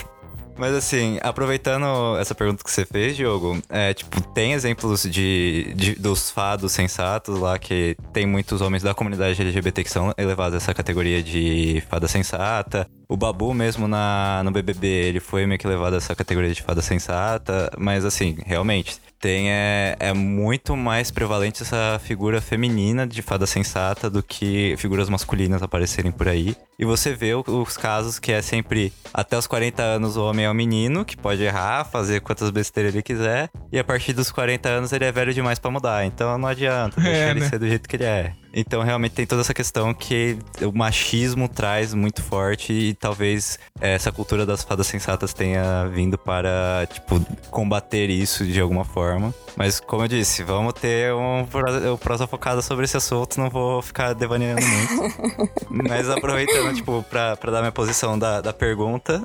Mas assim, aproveitando essa pergunta que você fez, Diogo, é, tipo, tem exemplos de, de, dos fados sensatos lá que tem muitos homens da comunidade LGBT que são elevados a essa categoria de fada sensata. O Babu mesmo na, no BBB, ele foi meio que levado a essa categoria de fada sensata, mas assim, realmente, tem é, é muito mais prevalente essa figura feminina de fada sensata do que figuras masculinas aparecerem por aí. E você vê os casos que é sempre até os 40 anos o homem é um menino que pode errar, fazer quantas besteiras ele quiser, e a partir dos 40 anos ele é velho demais para mudar. Então não adianta, <laughs> deixa é, ele né? ser do jeito que ele é. Então, realmente tem toda essa questão que o machismo traz muito forte e talvez essa cultura das fadas sensatas tenha vindo para, tipo, combater isso de alguma forma. Mas, como eu disse, vamos ter um, um prosa focada sobre esse assunto, não vou ficar devaneando muito. <laughs> Mas aproveitando, tipo, pra, pra dar minha posição da, da pergunta,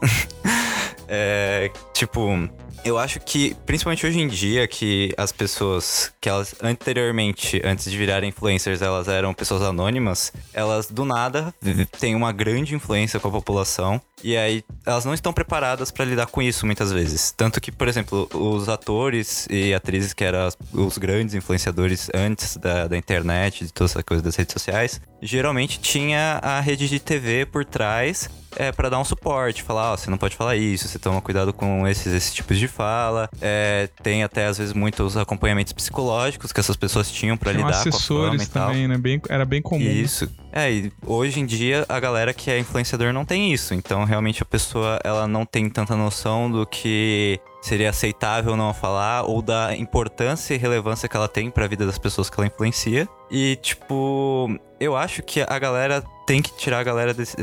é, <laughs> tipo, eu acho que, principalmente hoje em dia, que as pessoas que elas anteriormente, antes de virarem influencers, elas eram pessoas anônimas, elas do nada têm uma grande influência com a população. E aí, elas não estão preparadas para lidar com isso muitas vezes. Tanto que, por exemplo, os atores e atrizes que eram os grandes influenciadores antes da, da internet, de toda essa coisa das redes sociais, geralmente tinha a rede de TV por trás é, para dar um suporte, falar, ó, oh, você não pode falar isso, você toma cuidado com esses, esses tipos de fala. É, tem até, às vezes, muitos acompanhamentos psicológicos que essas pessoas tinham para lidar com a fama e tal. também, né? Bem, era bem comum. Isso. É, e hoje em dia a galera que é influenciador não tem isso. Então, realmente, a pessoa ela não tem tanta noção do que seria aceitável não falar ou da importância e relevância que ela tem para a vida das pessoas que ela influencia. E, tipo, eu acho que a galera tem que tirar a galera, desse,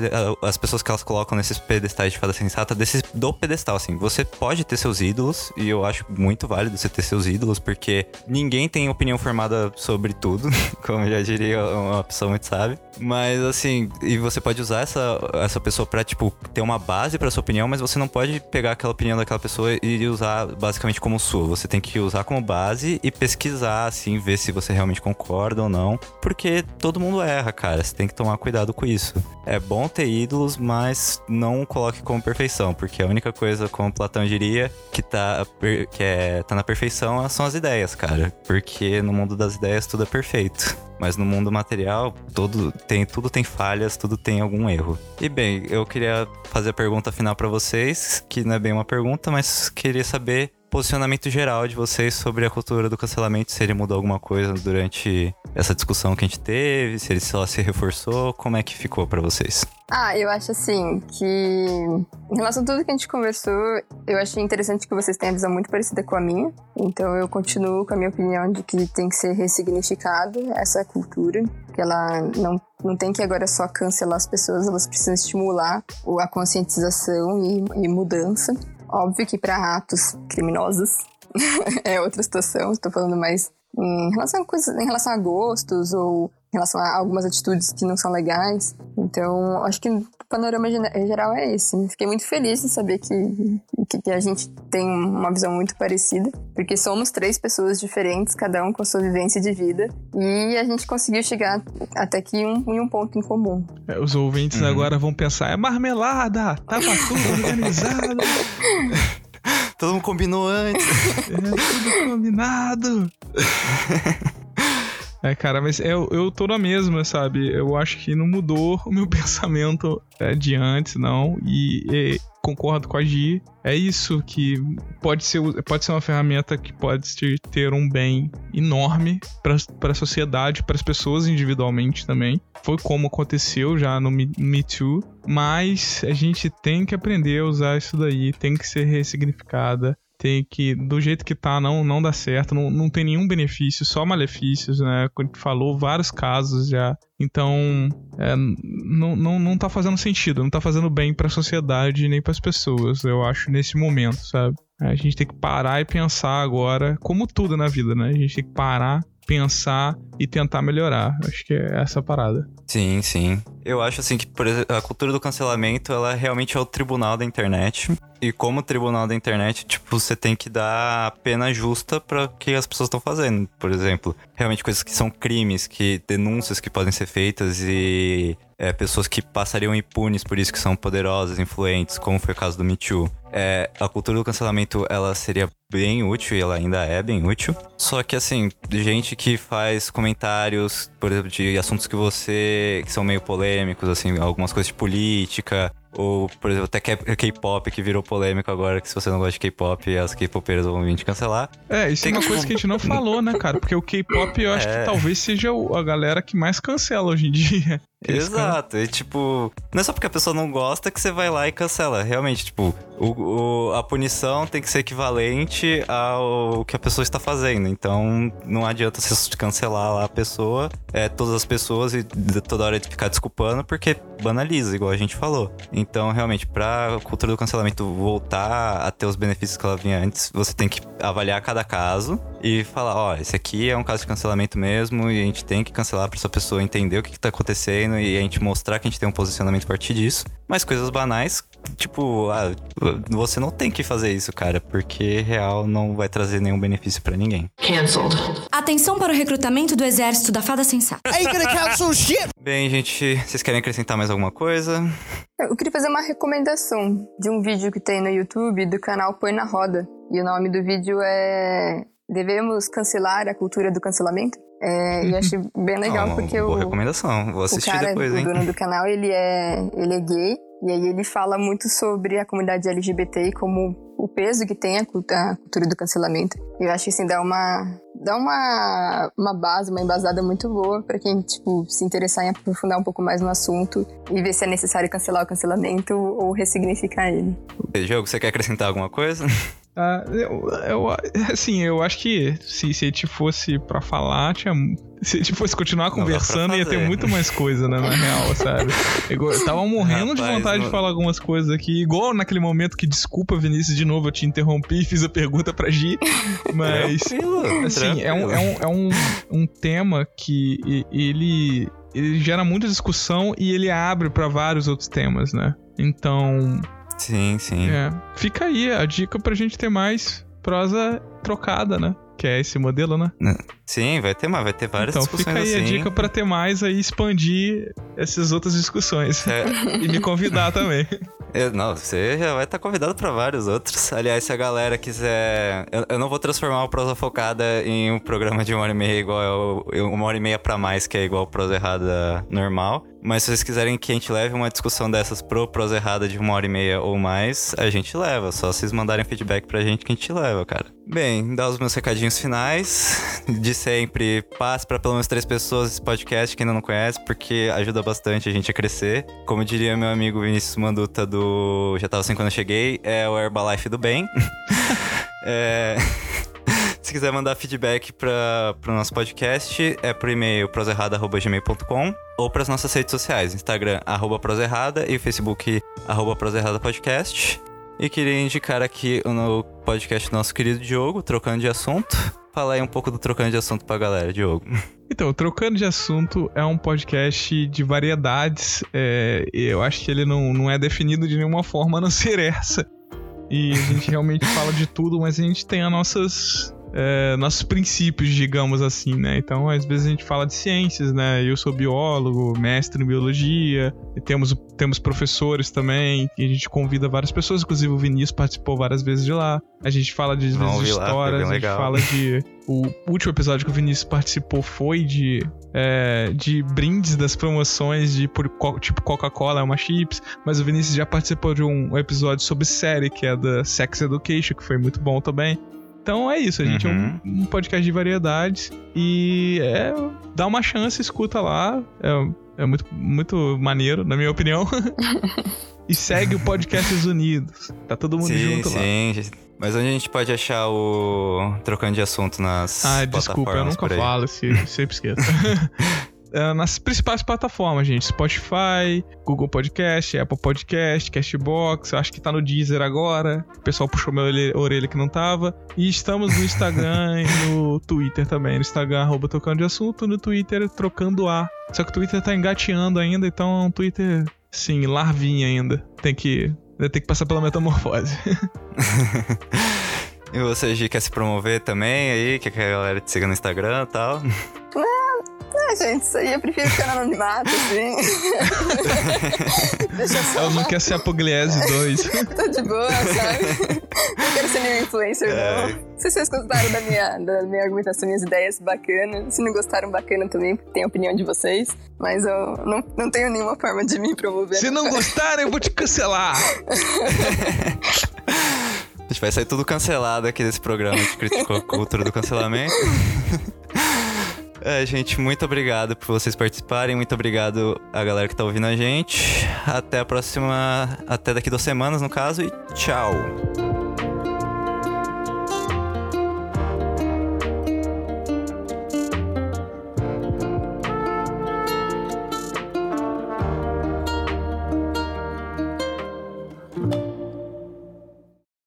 as pessoas que elas colocam nesses pedestais de fada sensata, desse, do pedestal, assim. Você pode ter seus ídolos, e eu acho muito válido você ter seus ídolos, porque ninguém tem opinião formada sobre tudo, <laughs> como já diria uma pessoa muito sábia. Mas, assim, e você pode usar essa, essa pessoa pra, tipo, ter uma base pra sua opinião, mas você não pode pegar aquela opinião daquela pessoa e usar basicamente como sua. Você tem que usar como base e pesquisar, assim, ver se você realmente concorda ou não, porque todo mundo erra, cara. Você tem que tomar cuidado com isso. É bom ter ídolos, mas não coloque como perfeição, porque a única coisa, como Platão diria, que tá, que é, tá na perfeição são as ideias, cara. Porque no mundo das ideias tudo é perfeito. Mas no mundo material, tudo tem, tudo tem falhas, tudo tem algum erro. E bem, eu queria fazer a pergunta final para vocês, que não é bem uma pergunta, mas queria saber posicionamento geral de vocês sobre a cultura do cancelamento, se ele mudou alguma coisa durante essa discussão que a gente teve, se ele só se reforçou, como é que ficou para vocês? Ah, eu acho assim que em relação a tudo que a gente conversou, eu achei interessante que vocês tenham a visão muito parecida com a minha. Então eu continuo com a minha opinião de que tem que ser ressignificado essa cultura, que ela não não tem que agora só cancelar as pessoas, elas precisam estimular a conscientização e, e mudança. Óbvio que para atos criminosos <laughs> é outra situação, estou falando mais em relação a coisas, em relação a gostos ou em relação a algumas atitudes que não são legais. Então, acho que panorama geral é esse. Fiquei muito feliz de saber que, que, que, a gente tem uma visão muito parecida, porque somos três pessoas diferentes, cada um com a sua vivência de vida, e a gente conseguiu chegar até aqui um, em um ponto em comum. É, os ouvintes uhum. agora vão pensar: é marmelada, tava tudo <laughs> organizado. Todo mundo combinou antes. É tudo combinado. <laughs> É, cara, mas eu, eu tô na mesma, sabe? Eu acho que não mudou o meu <laughs> pensamento é, de antes, não. E, e, concordo com a Gi. É isso que pode ser, pode ser uma ferramenta que pode ter um bem enorme para a sociedade, para as pessoas individualmente também. Foi como aconteceu já no Me, Me Too. Mas a gente tem que aprender a usar isso daí, tem que ser ressignificada tem que, do jeito que tá, não, não dá certo, não, não tem nenhum benefício, só malefícios, né? A falou, vários casos já. Então, é, não, não, não tá fazendo sentido, não tá fazendo bem para a sociedade nem para as pessoas, eu acho, nesse momento, sabe? A gente tem que parar e pensar agora, como tudo na vida, né? A gente tem que parar, pensar e tentar melhorar. Acho que é essa a parada. Sim, sim. Eu acho assim que exemplo, a cultura do cancelamento, ela realmente é o tribunal da internet. E como tribunal da internet, tipo, você tem que dar a pena justa para que as pessoas estão fazendo. Por exemplo, realmente coisas que são crimes, que denúncias que podem ser feitas e é, pessoas que passariam impunes por isso que são poderosas, influentes, como foi o caso do Me Too. É, a cultura do cancelamento, ela seria bem útil e ela ainda é bem útil. Só que, assim, gente que faz comentários, por exemplo, de assuntos que você... que são meio polêmicos, assim, algumas coisas de política, ou, por exemplo, até K-pop que virou polêmico agora, que se você não gosta de K-pop, as K-popeiras vão vir te cancelar. É, isso Tem é uma que... coisa que a gente não falou, né, cara? Porque o K-pop eu acho é... que talvez seja a galera que mais cancela hoje em dia. <laughs> Exato, e tipo, não é só porque a pessoa não gosta que você vai lá e cancela. Realmente, tipo, o, o, a punição tem que ser equivalente ao que a pessoa está fazendo. Então, não adianta você cancelar lá a pessoa, é, todas as pessoas e toda hora ficar desculpando, porque banaliza, igual a gente falou. Então, realmente, pra cultura do cancelamento voltar a ter os benefícios que ela vinha antes, você tem que avaliar cada caso e falar, ó, esse aqui é um caso de cancelamento mesmo e a gente tem que cancelar pra essa pessoa entender o que, que tá acontecendo e a gente mostrar que a gente tem um posicionamento a partir disso. Mas coisas banais, tipo, ah, você não tem que fazer isso, cara, porque real não vai trazer nenhum benefício para ninguém. Cancelled. Atenção para o recrutamento do exército da fada sensata. Ain't gonna cancel shit! Bem, gente, vocês querem acrescentar mais alguma coisa? Eu queria fazer uma recomendação de um vídeo que tem no YouTube do canal Põe na Roda. E o nome do vídeo é devemos cancelar a cultura do cancelamento. É, e achei bem legal Não, porque o, recomendação. Vou o assistir cara, depois, o hein? dono do canal, ele é, ele é gay. E aí ele fala muito sobre a comunidade LGBT e como o peso que tem a, cult- a cultura do cancelamento. Eu acho que assim dá uma dá uma, uma base, uma embasada muito boa pra quem tipo se interessar em aprofundar um pouco mais no assunto e ver se é necessário cancelar o cancelamento ou ressignificar ele. Jogo, você quer acrescentar alguma coisa? <laughs> Ah, eu, eu- <laughs> assim, eu acho que se, se a gente fosse pra falar, tinha, se a gente fosse continuar conversando, ia ter muito mais coisa, né, na <laughs> real, sabe? Eu tava morrendo de Rapaz, vontade de não- falar algumas coisas aqui, igual naquele momento que, desculpa, Vinícius, de novo eu te interrompi e fiz a pergunta pra Gi, <laughs> mas... Tranquilo, Assim, é um, é, um, é um, um tema que ele, ele gera muita discussão e ele abre pra vários outros temas, né? Então, Sim, sim. é, fica aí a dica pra gente ter mais prosa trocada, né? Que é esse modelo, né? Sim, vai ter mais, vai ter várias então discussões fica aí assim. a dica pra ter mais aí, expandir essas outras discussões. É, <laughs> e me convidar também. <laughs> eu- não, você já vai estar convidado pra vários outros. Aliás, se a galera quiser. Eu, eu não vou transformar o Prosa Focada em um programa de uma hora e meia igual. o- uma hora e meia pra mais, que é igual o Prosa Errada normal. Mas se vocês quiserem que a gente leve uma discussão dessas pro Prosa Errada de uma hora e meia ou mais, a gente leva. Só vocês mandarem feedback pra gente que a gente leva, cara. Bem, dar os meus recadinhos finais. De sempre, passe pra pelo menos três pessoas esse podcast que ainda não conhece, porque ajuda bastante a gente a crescer. Como diria meu amigo Vinícius Manduta do Já Tava Assim Quando Eu Cheguei, é o Herbalife do Bem. <laughs> é... Se quiser mandar feedback para o nosso podcast, é por e-mail proserrada.gmail.com ou para as nossas redes sociais, Instagram, arroba proserrada e Facebook, arroba proserrada podcast. E queria indicar aqui o podcast do nosso querido Diogo, Trocando de Assunto. Fala aí um pouco do Trocando de Assunto pra galera, Diogo. <laughs> Então, Trocando de Assunto é um podcast de variedades. é, eu acho que ele não, não é definido de nenhuma forma a não ser essa. E a gente realmente fala de tudo, mas a gente tem as nossas. É, nossos princípios, digamos assim, né? Então, às vezes a gente fala de ciências, né? Eu sou biólogo, mestre em biologia, e temos, temos professores também, e a gente convida várias pessoas, inclusive o Vinícius participou várias vezes de lá. A gente fala de, de lá, histórias, bem a gente fala de. O último episódio que o Vinícius participou foi de, é, de brindes das promoções de por, tipo Coca-Cola, é uma chips, mas o Vinícius já participou de um episódio sobre série, que é da Sex Education, que foi muito bom também. Então é isso, a gente é Uhum. um, um podcast de variedades e é, dá uma chance, escuta lá. É, é muito, muito maneiro, na minha opinião. <laughs> e segue o Podcasts Unidos. Tá todo mundo sim, junto lá. sim. Mas onde a gente pode achar o Trocando de Assunto nas Ah, desculpa, eu nunca falo, se- sempre esqueço. <laughs> É, nas principais plataformas, gente. Spotify, Google Podcast, Apple Podcast, Castbox, eu acho que tá no Deezer agora. O pessoal puxou minha orelha, orelha que não tava. E estamos no Instagram <laughs> e no Twitter também. No Instagram, arroba Trocando de Assunto, no Twitter, Trocando A. Só que o Twitter tá engateando ainda, então é um Twitter, sim, larvinha ainda. Tem que... Vai ter que passar pela metamorfose. <laughs> <laughs> E você, Gi, quer se promover também aí? Quer que a galera te siga no Instagram e tal? Ah, gente, isso aí eu prefiro ficar no anonimato, assim. <laughs> Deixa só. Eu não quero ser a Pugliese 2. <laughs> Tô de boa, sabe? Não quero ser nenhum influencer, É. não. Se vocês gostaram da minha, da minha argumentação, minhas ideias, bacana. Se não gostaram, bacana também, porque tem a opinião de vocês. Mas eu não, não tenho nenhuma forma de me promover. Se não gostarem, eu vou te cancelar. <laughs> A gente vai sair tudo cancelado aqui desse programa. A gente criticou a cultura do cancelamento. É, gente, muito obrigado por vocês participarem. Muito obrigado a galera que tá ouvindo a gente. Até a próxima. Até daqui duas semanas, no caso. E tchau.